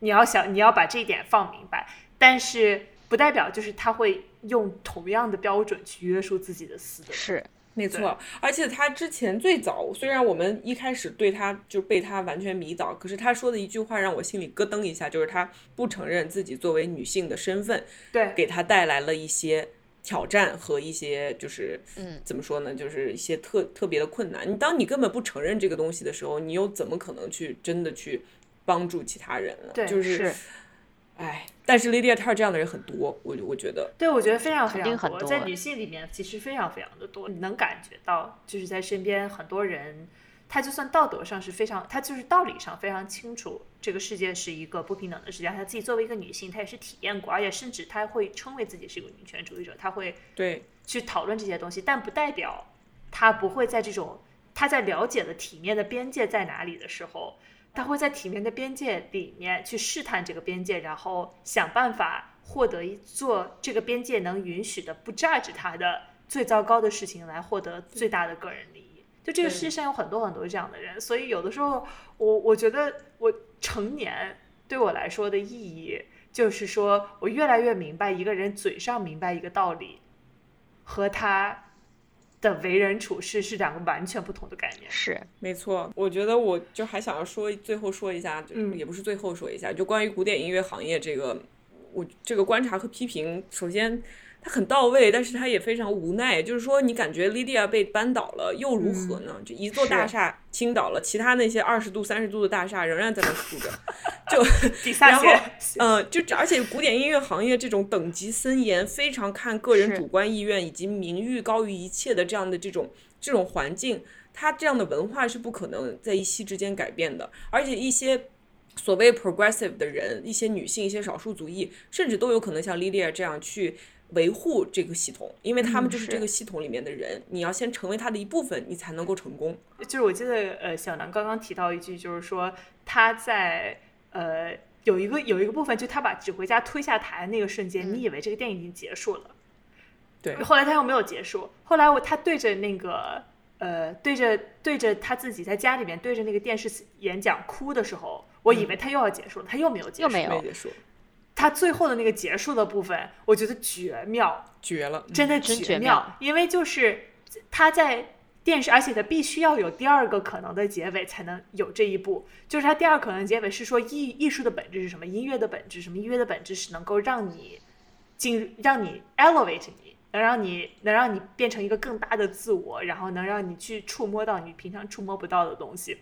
你要想你要把这一点放明白，但是不代表就是他会用同样的标准去约束自己的思维，是。没错，而且他之前最早，虽然我们一开始对他就被他完全迷倒，可是他说的一句话让我心里咯噔一下，就是他不承认自己作为女性的身份，对，给他带来了一些挑战和一些就是，嗯，怎么说呢，就是一些特特别的困难。你当你根本不承认这个东西的时候，你又怎么可能去真的去帮助其他人呢？对，就是，哎。但是 Lady Atar 这样的人很多，我我觉得，对，我觉得非常非常多，在女性里面其实非常非常的多，你能感觉到，就是在身边很多人，他就算道德上是非常，他就是道理上非常清楚，这个世界是一个不平等的世界，他自己作为一个女性，她也是体验过，而且甚至她会称为自己是一个女权主义者，她会对去讨论这些东西，但不代表她不会在这种他在了解了体面的边界在哪里的时候。他会在体面的边界里面去试探这个边界，然后想办法获得一做这个边界能允许的不 judge 他的最糟糕的事情，来获得最大的个人利益。就这个世界上有很多很多这样的人，所以有的时候我我觉得我成年对我来说的意义，就是说我越来越明白一个人嘴上明白一个道理，和他。的为人处事是两个完全不同的概念，是没错。我觉得我就还想要说，最后说一下，嗯也不是最后说一下，就关于古典音乐行业这个，我这个观察和批评，首先。他很到位，但是他也非常无奈。就是说，你感觉莉迪亚被扳倒了，又如何呢？就一座大厦倾倒了，其他那些二十度、三十度的大厦仍然在那竖着。就然后，嗯，就而且古典音乐行业这种等级森严、非常看个人主观意愿以及名誉高于一切的这样的这种这种环境，它这样的文化是不可能在一夕之间改变的。而且一些所谓 progressive 的人，一些女性、一些少数族裔，甚至都有可能像 Lydia 这样去。维护这个系统，因为他们就是这个系统里面的人，你要先成为他的一部分，你才能够成功。就是我记得，呃，小南刚刚提到一句，就是说他在呃有一个有一个部分，就他把指挥家推下台那个瞬间，你以为这个电影已经结束了，对。后来他又没有结束，后来我他对着那个呃对着对着他自己在家里面对着那个电视演讲哭的时候，我以为他又要结束了，他又没有结束，又没有结束。他最后的那个结束的部分，我觉得绝妙，绝了，真的绝妙。因为就是他在电视，而且他必须要有第二个可能的结尾才能有这一步。就是他第二可能结尾是说艺艺术的本质是什么？音乐的本质什么？音乐的本质是能够让你进，让你 elevate 你，能让你能让你变成一个更大的自我，然后能让你去触摸到你平常触摸不到的东西。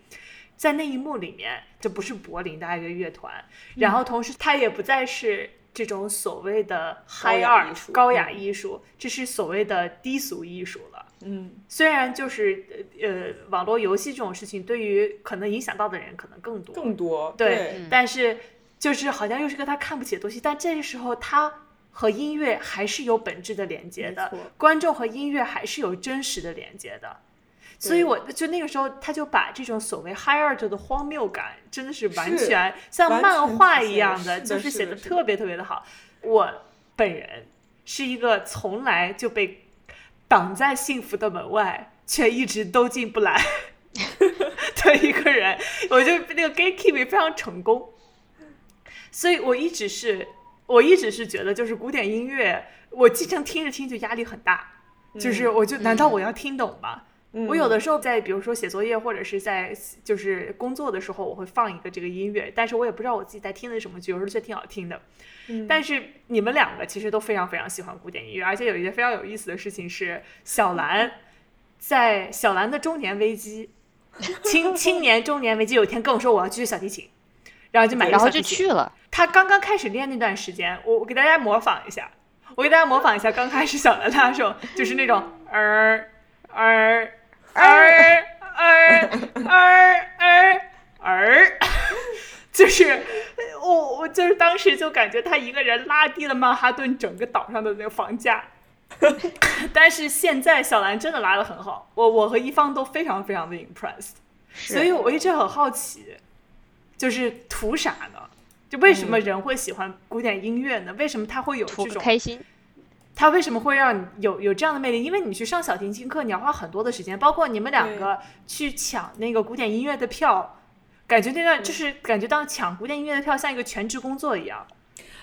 在那一幕里面，这不是柏林的爱乐乐团，然后同时它也不再是这种所谓的 high art 高雅艺术，这是所谓的低俗艺术了。嗯，虽然就是呃网络游戏这种事情，对于可能影响到的人可能更多更多，对，但是就是好像又是个他看不起的东西，但这个时候他和音乐还是有本质的连接的，观众和音乐还是有真实的连接的。所以我就那个时候，他就把这种所谓 high art 的荒谬感，真的是完全像漫画一样的，就是写的特别特别的好。我本人是一个从来就被挡在幸福的门外，却一直都进不来 的一个人，我就那个 gatekeeping 非常成功。所以我一直是，我一直是觉得，就是古典音乐，我经常听着听就压力很大，就是我就难道我要听懂吗？我有的时候在，比如说写作业或者是在就是工作的时候，我会放一个这个音乐，但是我也不知道我自己在听的什么剧，有时候却挺好听的。但是你们两个其实都非常非常喜欢古典音乐，而且有一件非常有意思的事情是，小兰在小兰的中年危机、青青年中年危机，有一天跟我说我要去学小提琴，然后就买，然后就去了。他刚刚开始练那段时间，我我给大家模仿一下，我给大家模仿一下刚开始小兰那首，就是那种儿儿。儿儿儿儿儿，就是我我就是当时就感觉他一个人拉低了曼哈顿整个岛上的那个房价，但是现在小兰真的拉的很好，我我和一方都非常非常的 impressed，所以我一直很好奇，就是图啥呢？就为什么人会喜欢古典音乐呢？为什么他会有这种开心？他为什么会让你有有这样的魅力？因为你去上小提琴课，你要花很多的时间，包括你们两个去抢那个古典音乐的票，感觉那段就是感觉到抢古典音乐的票像一个全职工作一样。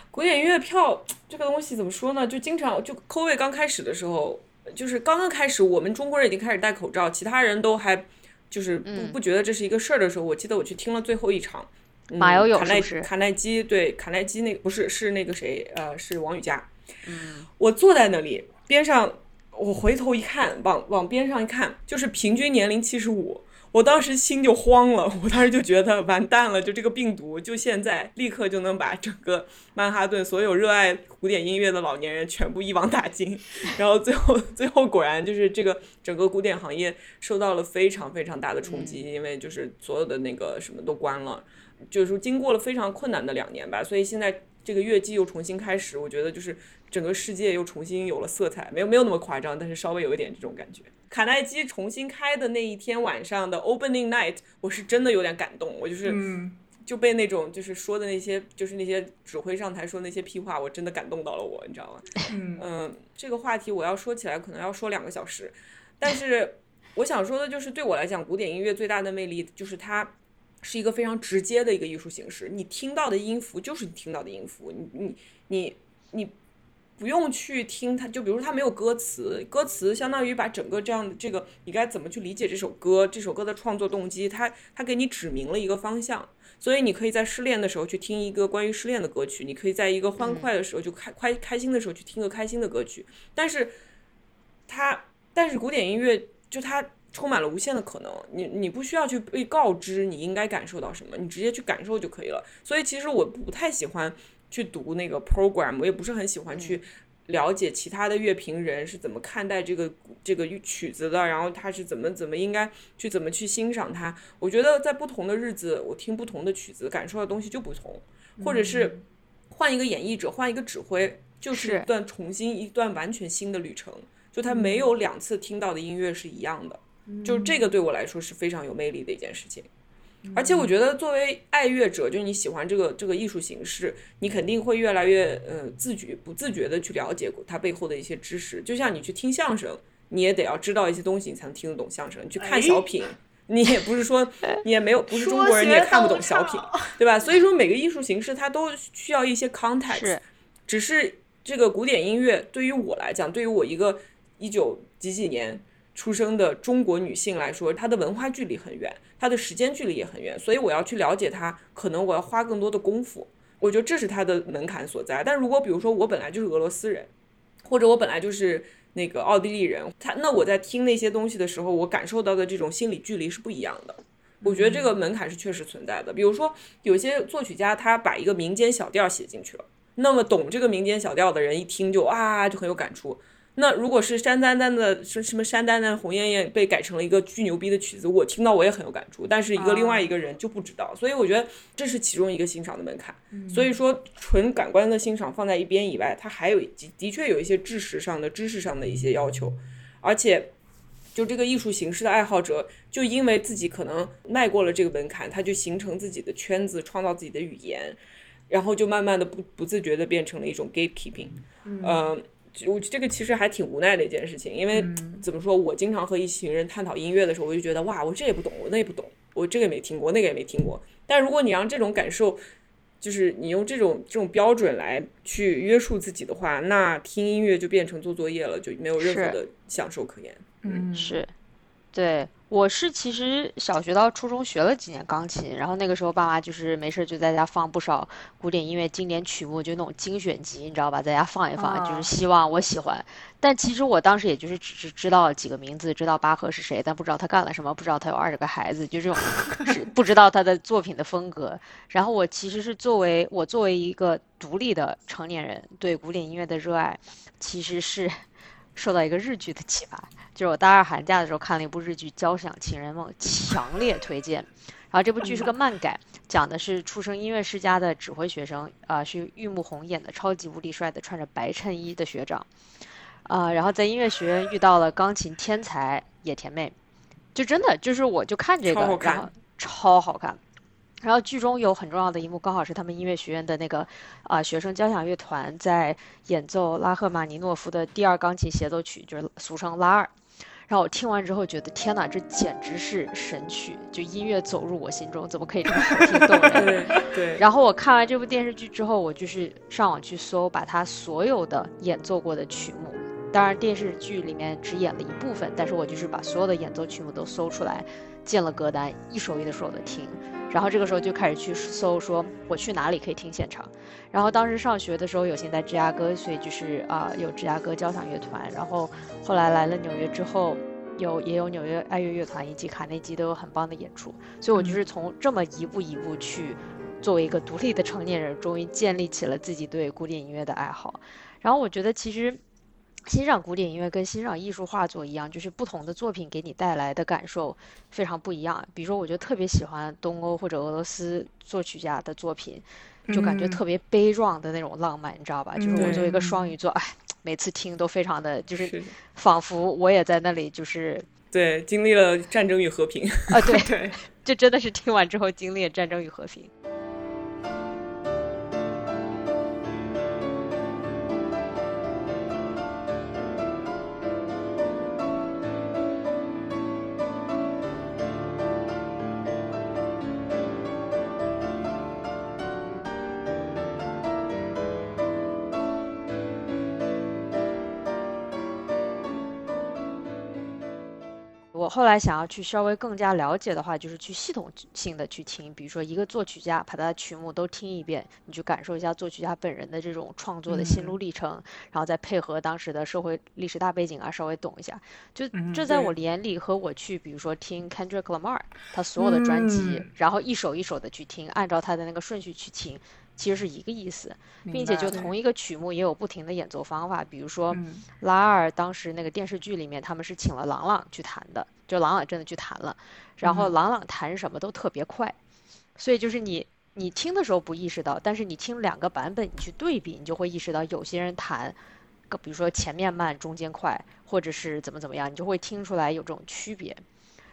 古典音乐票这个东西怎么说呢？就经常就 COVID 刚开始的时候，就是刚刚开始，我们中国人已经开始戴口罩，其他人都还就是不不觉得这是一个事儿的时候，我记得我去听了最后一场，马友友卡耐卡耐基对卡耐基那个不是是那个谁呃是王羽佳。嗯，我坐在那里边上，我回头一看，往往边上一看，就是平均年龄七十五。我当时心就慌了，我当时就觉得完蛋了，就这个病毒，就现在立刻就能把整个曼哈顿所有热爱古典音乐的老年人全部一网打尽。然后最后 最后果然就是这个整个古典行业受到了非常非常大的冲击，因为就是所有的那个什么都关了，就是经过了非常困难的两年吧，所以现在这个乐季又重新开始，我觉得就是。整个世界又重新有了色彩，没有没有那么夸张，但是稍微有一点这种感觉。卡耐基重新开的那一天晚上的 Opening Night，我是真的有点感动，我就是就被那种就是说的那些就是那些指挥上台说那些屁话，我真的感动到了我，你知道吗？嗯，这个话题我要说起来可能要说两个小时，但是我想说的就是对我来讲，古典音乐最大的魅力就是它是一个非常直接的一个艺术形式，你听到的音符就是你听到的音符，你你你你。不用去听它，就比如说它没有歌词，歌词相当于把整个这样的这个你该怎么去理解这首歌，这首歌的创作动机，它它给你指明了一个方向，所以你可以在失恋的时候去听一个关于失恋的歌曲，你可以在一个欢快的时候就开开开心的时候去听个开心的歌曲，但是它但是古典音乐就它充满了无限的可能，你你不需要去被告知你应该感受到什么，你直接去感受就可以了。所以其实我不太喜欢。去读那个 program，我也不是很喜欢去了解其他的乐评人是怎么看待这个这个曲子的，然后他是怎么怎么应该去怎么去欣赏它。我觉得在不同的日子，我听不同的曲子，感受的东西就不同，或者是换一个演绎者，换一个指挥，就是一段重新一段完全新的旅程。就他没有两次听到的音乐是一样的，就这个对我来说是非常有魅力的一件事情。而且我觉得，作为爱乐者，就是你喜欢这个这个艺术形式，你肯定会越来越呃自觉不自觉的去了解它背后的一些知识。就像你去听相声，你也得要知道一些东西，你才能听得懂相声。你去看小品，你也不是说 你也没有不是中国人，你也看不懂小品，对吧？所以说每个艺术形式它都需要一些 context。只是这个古典音乐对于我来讲，对于我一个一九几几年。出生的中国女性来说，她的文化距离很远，她的时间距离也很远，所以我要去了解她，可能我要花更多的功夫。我觉得这是她的门槛所在。但如果比如说我本来就是俄罗斯人，或者我本来就是那个奥地利人，他那我在听那些东西的时候，我感受到的这种心理距离是不一样的。我觉得这个门槛是确实存在的。比如说有些作曲家他把一个民间小调写进去了，那么懂这个民间小调的人一听就啊就很有感触。那如果是山丹丹的什什么山丹丹红艳艳被改成了一个巨牛逼的曲子，我听到我也很有感触，但是一个另外一个人就不知道，所以我觉得这是其中一个欣赏的门槛。所以说，纯感官的欣赏放在一边以外，它还有的的确有一些知识上的知识上的一些要求，而且就这个艺术形式的爱好者，就因为自己可能迈过了这个门槛，他就形成自己的圈子，创造自己的语言，然后就慢慢的不不自觉的变成了一种 gatekeeping，嗯。我这个其实还挺无奈的一件事情，因为怎么说，我经常和一群人探讨音乐的时候，我就觉得哇，我这也不懂，我那也不懂，我这个也没听过，那个也没听过。但如果你让这种感受，就是你用这种这种标准来去约束自己的话，那听音乐就变成做作业了，就没有任何的享受可言。嗯，是，对。我是其实小学到初中学了几年钢琴，然后那个时候爸妈就是没事就在家放不少古典音乐经典曲目，就那种精选集，你知道吧，在家放一放，就是希望我喜欢。但其实我当时也就是只是知道几个名字，知道巴赫是谁，但不知道他干了什么，不知道他有二十个孩子，就这种 是不知道他的作品的风格。然后我其实是作为我作为一个独立的成年人，对古典音乐的热爱，其实是。受到一个日剧的启发，就是我大二寒假的时候看了一部日剧《交响情人梦》，强烈推荐。然后这部剧是个漫改，讲的是出生音乐世家的指挥学生，啊，是玉木宏演的，超级无敌帅的，穿着白衬衣的学长，啊，然后在音乐学院遇到了钢琴天才野田妹，就真的就是我就看这个，然后超好看。然后剧中有很重要的一幕，刚好是他们音乐学院的那个啊学生交响乐团在演奏拉赫玛尼诺夫的第二钢琴协奏曲，就是俗称拉二。然后我听完之后觉得天哪，这简直是神曲！就音乐走入我心中，怎么可以这么好听动人？对对。然后我看完这部电视剧之后，我就是上网去搜，把他所有的演奏过的曲目，当然电视剧里面只演了一部分，但是我就是把所有的演奏曲目都搜出来，建了歌单，一首一首的听。然后这个时候就开始去搜，说我去哪里可以听现场。然后当时上学的时候有幸在芝加哥，所以就是啊有芝加哥交响乐团。然后后来来了纽约之后，有也有纽约爱乐乐团以及卡内基都有很棒的演出。所以我就是从这么一步一步去，作为一个独立的成年人，终于建立起了自己对古典音乐的爱好。然后我觉得其实。欣赏古典音乐跟欣赏艺术画作一样，就是不同的作品给你带来的感受非常不一样。比如说，我就特别喜欢东欧或者俄罗斯作曲家的作品，就感觉特别悲壮的那种浪漫，你知道吧？就是我作为一个双鱼座，哎，每次听都非常的，就是仿佛我也在那里，就是对经历了战争与和平啊，对 对，就真的是听完之后经历了战争与和平。后来想要去稍微更加了解的话，就是去系统性的去听，比如说一个作曲家把他的曲目都听一遍，你去感受一下作曲家本人的这种创作的心路历程，然后再配合当时的社会历史大背景啊，稍微懂一下。就这在我眼里和我去，比如说听 Kendrick Lamar 他所有的专辑，然后一首一首的去听，按照他的那个顺序去听。其实是一个意思，并且就同一个曲目也有不停的演奏方法。比如说，拉二当时那个电视剧里面，他们是请了郎朗去弹的，就郎朗真的去弹了。然后郎朗弹什么都特别快，所以就是你你听的时候不意识到，但是你听两个版本你去对比，你就会意识到有些人弹，比如说前面慢中间快，或者是怎么怎么样，你就会听出来有这种区别。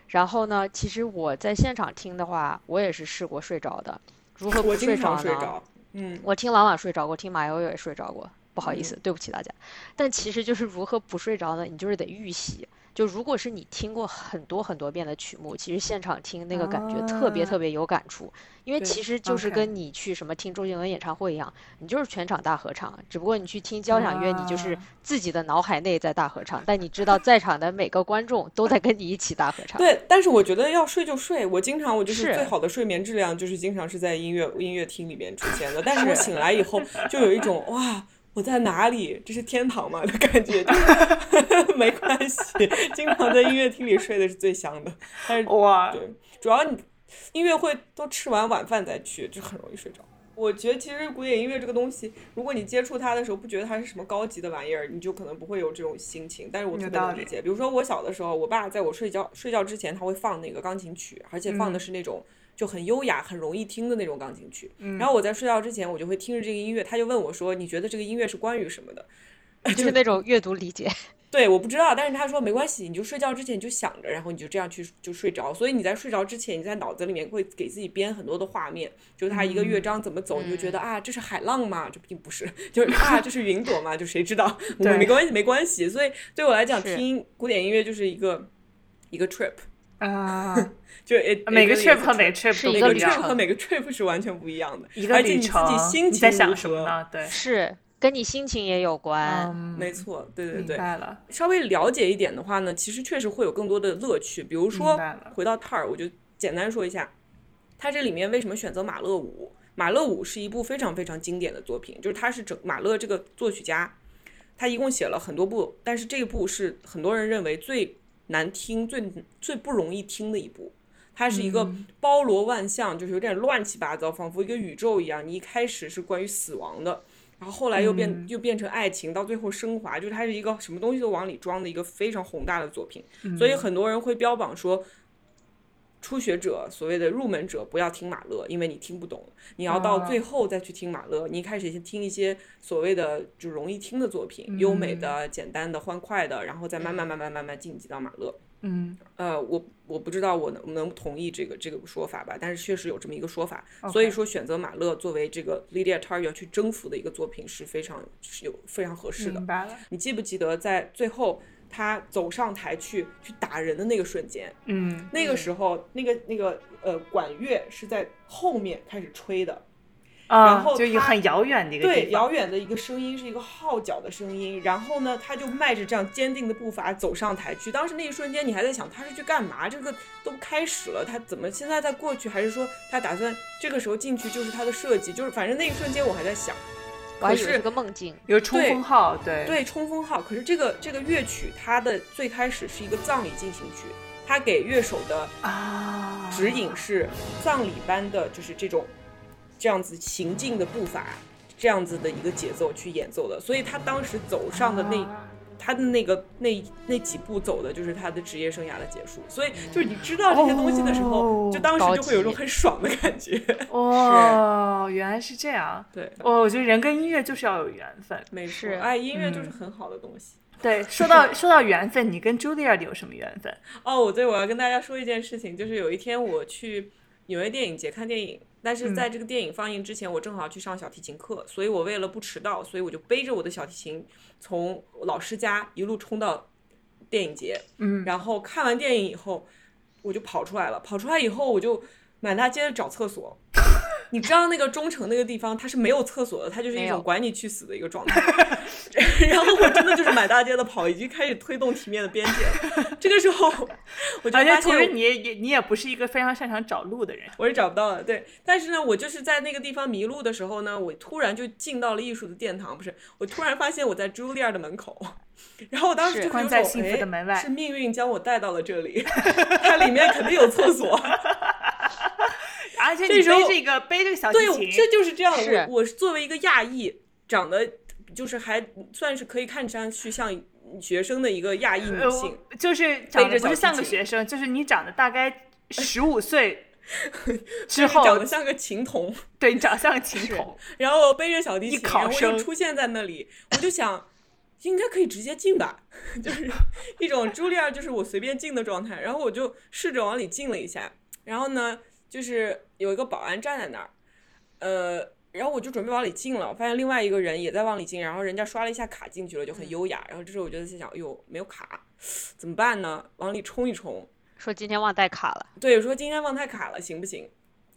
然后呢，其实我在现场听的话，我也是试过睡着的。如何不睡着呢？嗯，我听朗朗睡着过，听马友友也睡着过，不好意思，对不起大家。但其实就是如何不睡着呢？你就是得预习。就如果是你听过很多很多遍的曲目，其实现场听那个感觉特别特别有感触，因为其实就是跟你去什么听周杰伦演唱会一样，你就是全场大合唱，只不过你去听交响乐，你就是自己的脑海内在大合唱，但你知道在场的每个观众都在跟你一起大合唱。对，但是我觉得要睡就睡，我经常我就是最好的睡眠质量就是经常是在音乐音乐厅里面出现的，但是我醒来以后就有一种哇。我在哪里？这是天堂吗？的感觉，就 没关系。经常在音乐厅里睡的是最香的，但是哇，对，主要你音乐会都吃完晚饭再去，就很容易睡着。我觉得其实古典音乐这个东西，如果你接触它的时候不觉得它是什么高级的玩意儿，你就可能不会有这种心情。但是我特别能理解。比如说我小的时候，我爸在我睡觉睡觉之前，他会放那个钢琴曲，而且放的是那种。就很优雅、很容易听的那种钢琴曲。然后我在睡觉之前，我就会听着这个音乐。他就问我说：“你觉得这个音乐是关于什么的？”就是那种阅读理解。对，我不知道，但是他说没关系，你就睡觉之前你就想着，然后你就这样去就睡着。所以你在睡着之前，你在脑子里面会给自己编很多的画面，就是他一个乐章怎么走，你就觉得啊，这是海浪吗？这并不是，就是啊，这是云朵吗？就谁知道？没关系，没关系。所以对我来讲，听古典音乐就是一个一个 trip。啊，就每个 trip 和每个 trip 是一个 trip 和每个 trip 是完全不一样的，一个旅程。你在想什么呢？对，是跟你心情也有关。没错，对对对。明白了。稍微了解一点的话呢，其实确实会有更多的乐趣。比如说，回到 Tar，我就简单说一下，它这里面为什么选择马勒五？马勒五是一部非常非常经典的作品，就是他是整马勒这个作曲家，他一共写了很多部，但是这一部是很多人认为最。难听最最不容易听的一部，它是一个包罗万象，就是有点乱七八糟，仿佛一个宇宙一样。你一开始是关于死亡的，然后后来又变又变成爱情，到最后升华，就是它是一个什么东西都往里装的一个非常宏大的作品。所以很多人会标榜说。初学者，所谓的入门者，不要听马勒，因为你听不懂。你要到最后再去听马勒。你一开始先听一些所谓的就容易听的作品，优美的、简单的、欢快的，然后再慢慢、慢慢、慢慢晋级到马勒。嗯，呃，我我不知道我能能同意这个这个说法吧，但是确实有这么一个说法。所以说，选择马勒作为这个 Lydia Tar 要去征服的一个作品是非常是有非常合适的。明白了。你记不记得在最后？他走上台去去打人的那个瞬间，嗯，那个时候那个那个呃管乐是在后面开始吹的，啊，然后就一个很遥远的一个对遥远的一个声音是一个号角的声音，然后呢他就迈着这样坚定的步伐走上台去。当时那一瞬间你还在想他是去干嘛？这个都开始了，他怎么现在在过去？还是说他打算这个时候进去就是他的设计？就是反正那一瞬间我还在想。可是个梦境，有冲锋号，对对，冲锋号。可是这个这个乐曲，它的最开始是一个葬礼进行曲，它给乐手的啊指引是葬礼般的，就是这种这样子行进的步伐，这样子的一个节奏去演奏的。所以他当时走上的那。他的那个那那几步走的就是他的职业生涯的结束，所以就是你知道这些东西的时候，就当时就会有一种很爽的感觉。哦，原来是这样。对，哦，我觉得人跟音乐就是要有缘分。没错，哎，音乐就是很好的东西。对，说到说到缘分，你跟 Julia 有什么缘分？哦，我对，我要跟大家说一件事情，就是有一天我去纽约电影节看电影。但是在这个电影放映之前，我正好去上小提琴课，所以我为了不迟到，所以我就背着我的小提琴从老师家一路冲到电影节。嗯，然后看完电影以后，我就跑出来了。跑出来以后，我就满大街的找厕所。你知道那个中城那个地方，它是没有厕所的，它就是一种管你去死的一个状态。然后我真的就是满大街的跑，已经开始推动体面的边界了。这个时候，我就而且发现同时你也也你也不是一个非常擅长找路的人。我是找不到的，对。但是呢，我就是在那个地方迷路的时候呢，我突然就进到了艺术的殿堂，不是？我突然发现我在朱莉亚的门口，然后我当时是就有种关在幸福的哎门外是命运将我带到了这里，它里面肯定有厕所。而且背这个背这个小提对，琴，这就是这样。是我我是作为一个亚裔，长得就是还算是可以看上去像学生的一个亚裔女呃性，就是长得背着小不是像个学生，就是你长得大概十五岁 之后长得，像个琴童。对你长得像个琴童，然后我背着小提一琴，然后出现在那里，我就想，应该可以直接进吧，就是一种茱莉亚就是我随便进的状态。然后我就试着往里进了一下，然后呢，就是有一个保安站在那儿，呃，然后我就准备往里进了，我发现另外一个人也在往里进，然后人家刷了一下卡进去了，就很优雅。然后这时候我就在想，哎呦，没有卡，怎么办呢？往里冲一冲。说今天忘带卡了，对，说今天忘带卡了，行不行？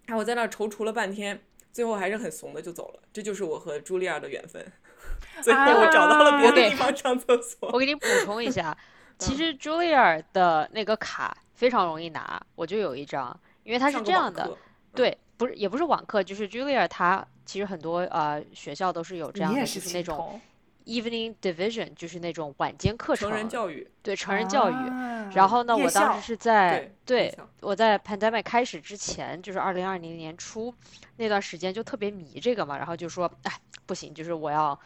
然后我在那儿踌躇了半天，最后还是很怂的就走了。这就是我和茱莉亚的缘分。最后我找到了别的地方上厕所。我给你补充一下，其实 Julia 的那个卡非常容易拿，我就有一张，因为它是这样的，对，不是也不是网课，就是 Julia 她其实很多呃学校都是有这样的，是就是那种 evening division，就是那种晚间课程，成人教育，对成人教育。啊然后呢，我当时是在对对我在 pandemic 开始之前，就是二零二零年初那段时间就特别迷这个嘛，然后就说，哎，不行，就是我要。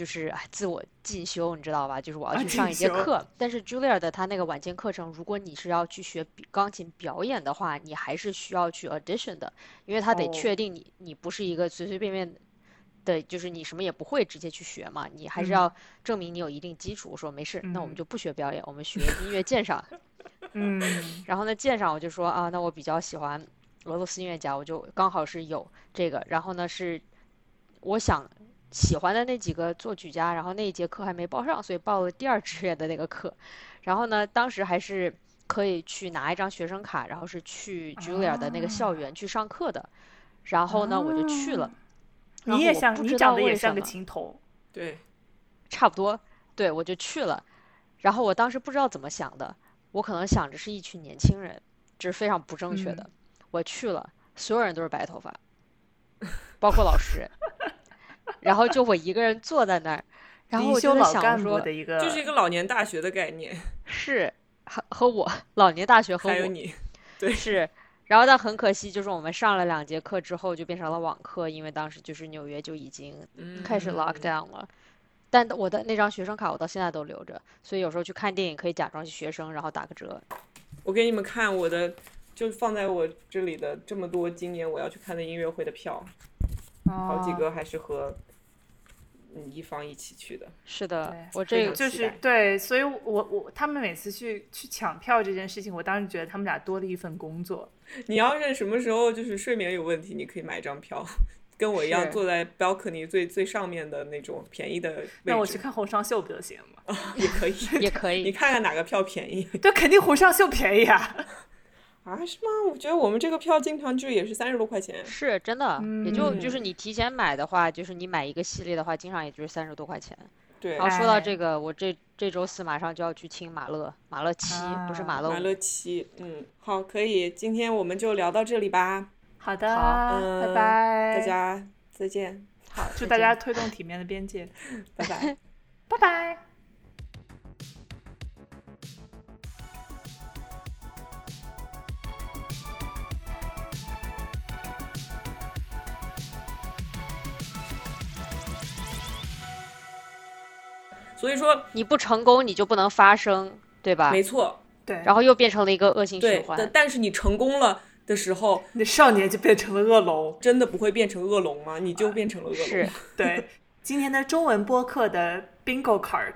就是哎，自我进修，你知道吧？就是我要啊去上一节课。但是 Julia 的他那个晚间课程，如果你是要去学钢琴表演的话，你还是需要去 audition 的，因为他得哦确定你你不是一个随随便便的，就是你什么也不会直接去学嘛，你还是嗯要证明你有一定基础。我说没事，那我们嗯就不学表演，我们学音乐鉴赏。嗯，然后呢，鉴赏我就说啊，那我比较喜欢俄罗斯音乐家，我就刚好是有这个。然后呢，是我想喜欢的那几个作曲家，然后那一节课还没报上，所以报了第二志愿的那个课。然后呢，当时还是可以去拿一张学生卡，然后是去 Julia 的那个校园去上课的。然后呢，我就去了。你也像你长得也像个么琴童，对，差不多，对，我就去了。然后我当时不知道怎么想的，我可能想着是一群年轻人，这是非常不正确的。我去了，所有人都是白头发，包括老师。然后就我一个人坐在那儿，然后我就在想老干部说，的一个，就是一个老年大学的概念，是和和我老年大学和我还有你，对 是，然后但很可惜，就是我们上了两节课之后就变成了网课，因为当时就是纽约就已经开始 lock 嗯 down 了。但我的那张学生卡我到现在都留着，所以有时候去看电影可以假装是学生，然后打个折。我给你们看我的，就放在我这里的这么多今年我要去看的音乐会的票，好几哦个还是和嗯一方一起去的。是的，我这个就是对，所以我我他们每次去去抢票这件事情，我当时觉得他们俩多了一份工作。你要是什么时候就是睡眠有问题，你可以买一张票，跟我一样坐在 balcony 最最上面的那种便宜的位置。那我去看红双秀不就行了 吗？也可以，也可以你。看看哪个票便宜 对，肯定红双秀便宜啊。啊？是吗？我觉得我们这个票经常就也是三十多块钱。是真的，也就就是嗯你提前买的话，就是你买一个系列的话，经常也就是三十多块钱。对，然后说到哎这个，我这这周四马上就要去清马勒，马勒七，不是啊马勒。马勒七，嗯，好，可以，今天我们就聊到这里吧，好的，好嗯拜拜，大家再见，好，祝大家推动体面的边界，拜拜。拜拜。所以说，你不成功，你就不能发声，对吧？没错，对，然后又变成了一个恶性循，环但。但是你成功了的时候，你少年就变成了恶龙。真的不会变成恶龙吗？你就变成了恶龙。是，对，今天的中文播客的 bingo card，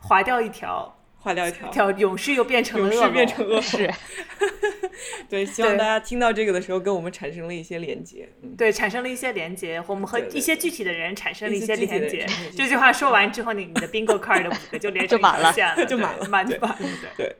划掉一条，划掉一条，条勇士又变成了勇士变成恶。是，对，希望大家听到这个的时候跟我们产生了一些连接。嗯，对，产生了一些连接，我们和一些具体的人产生了一些连接这句话说完之后，你你的 bingo card 的五个就连成 就满了一条线了，就满了满就满，对。对。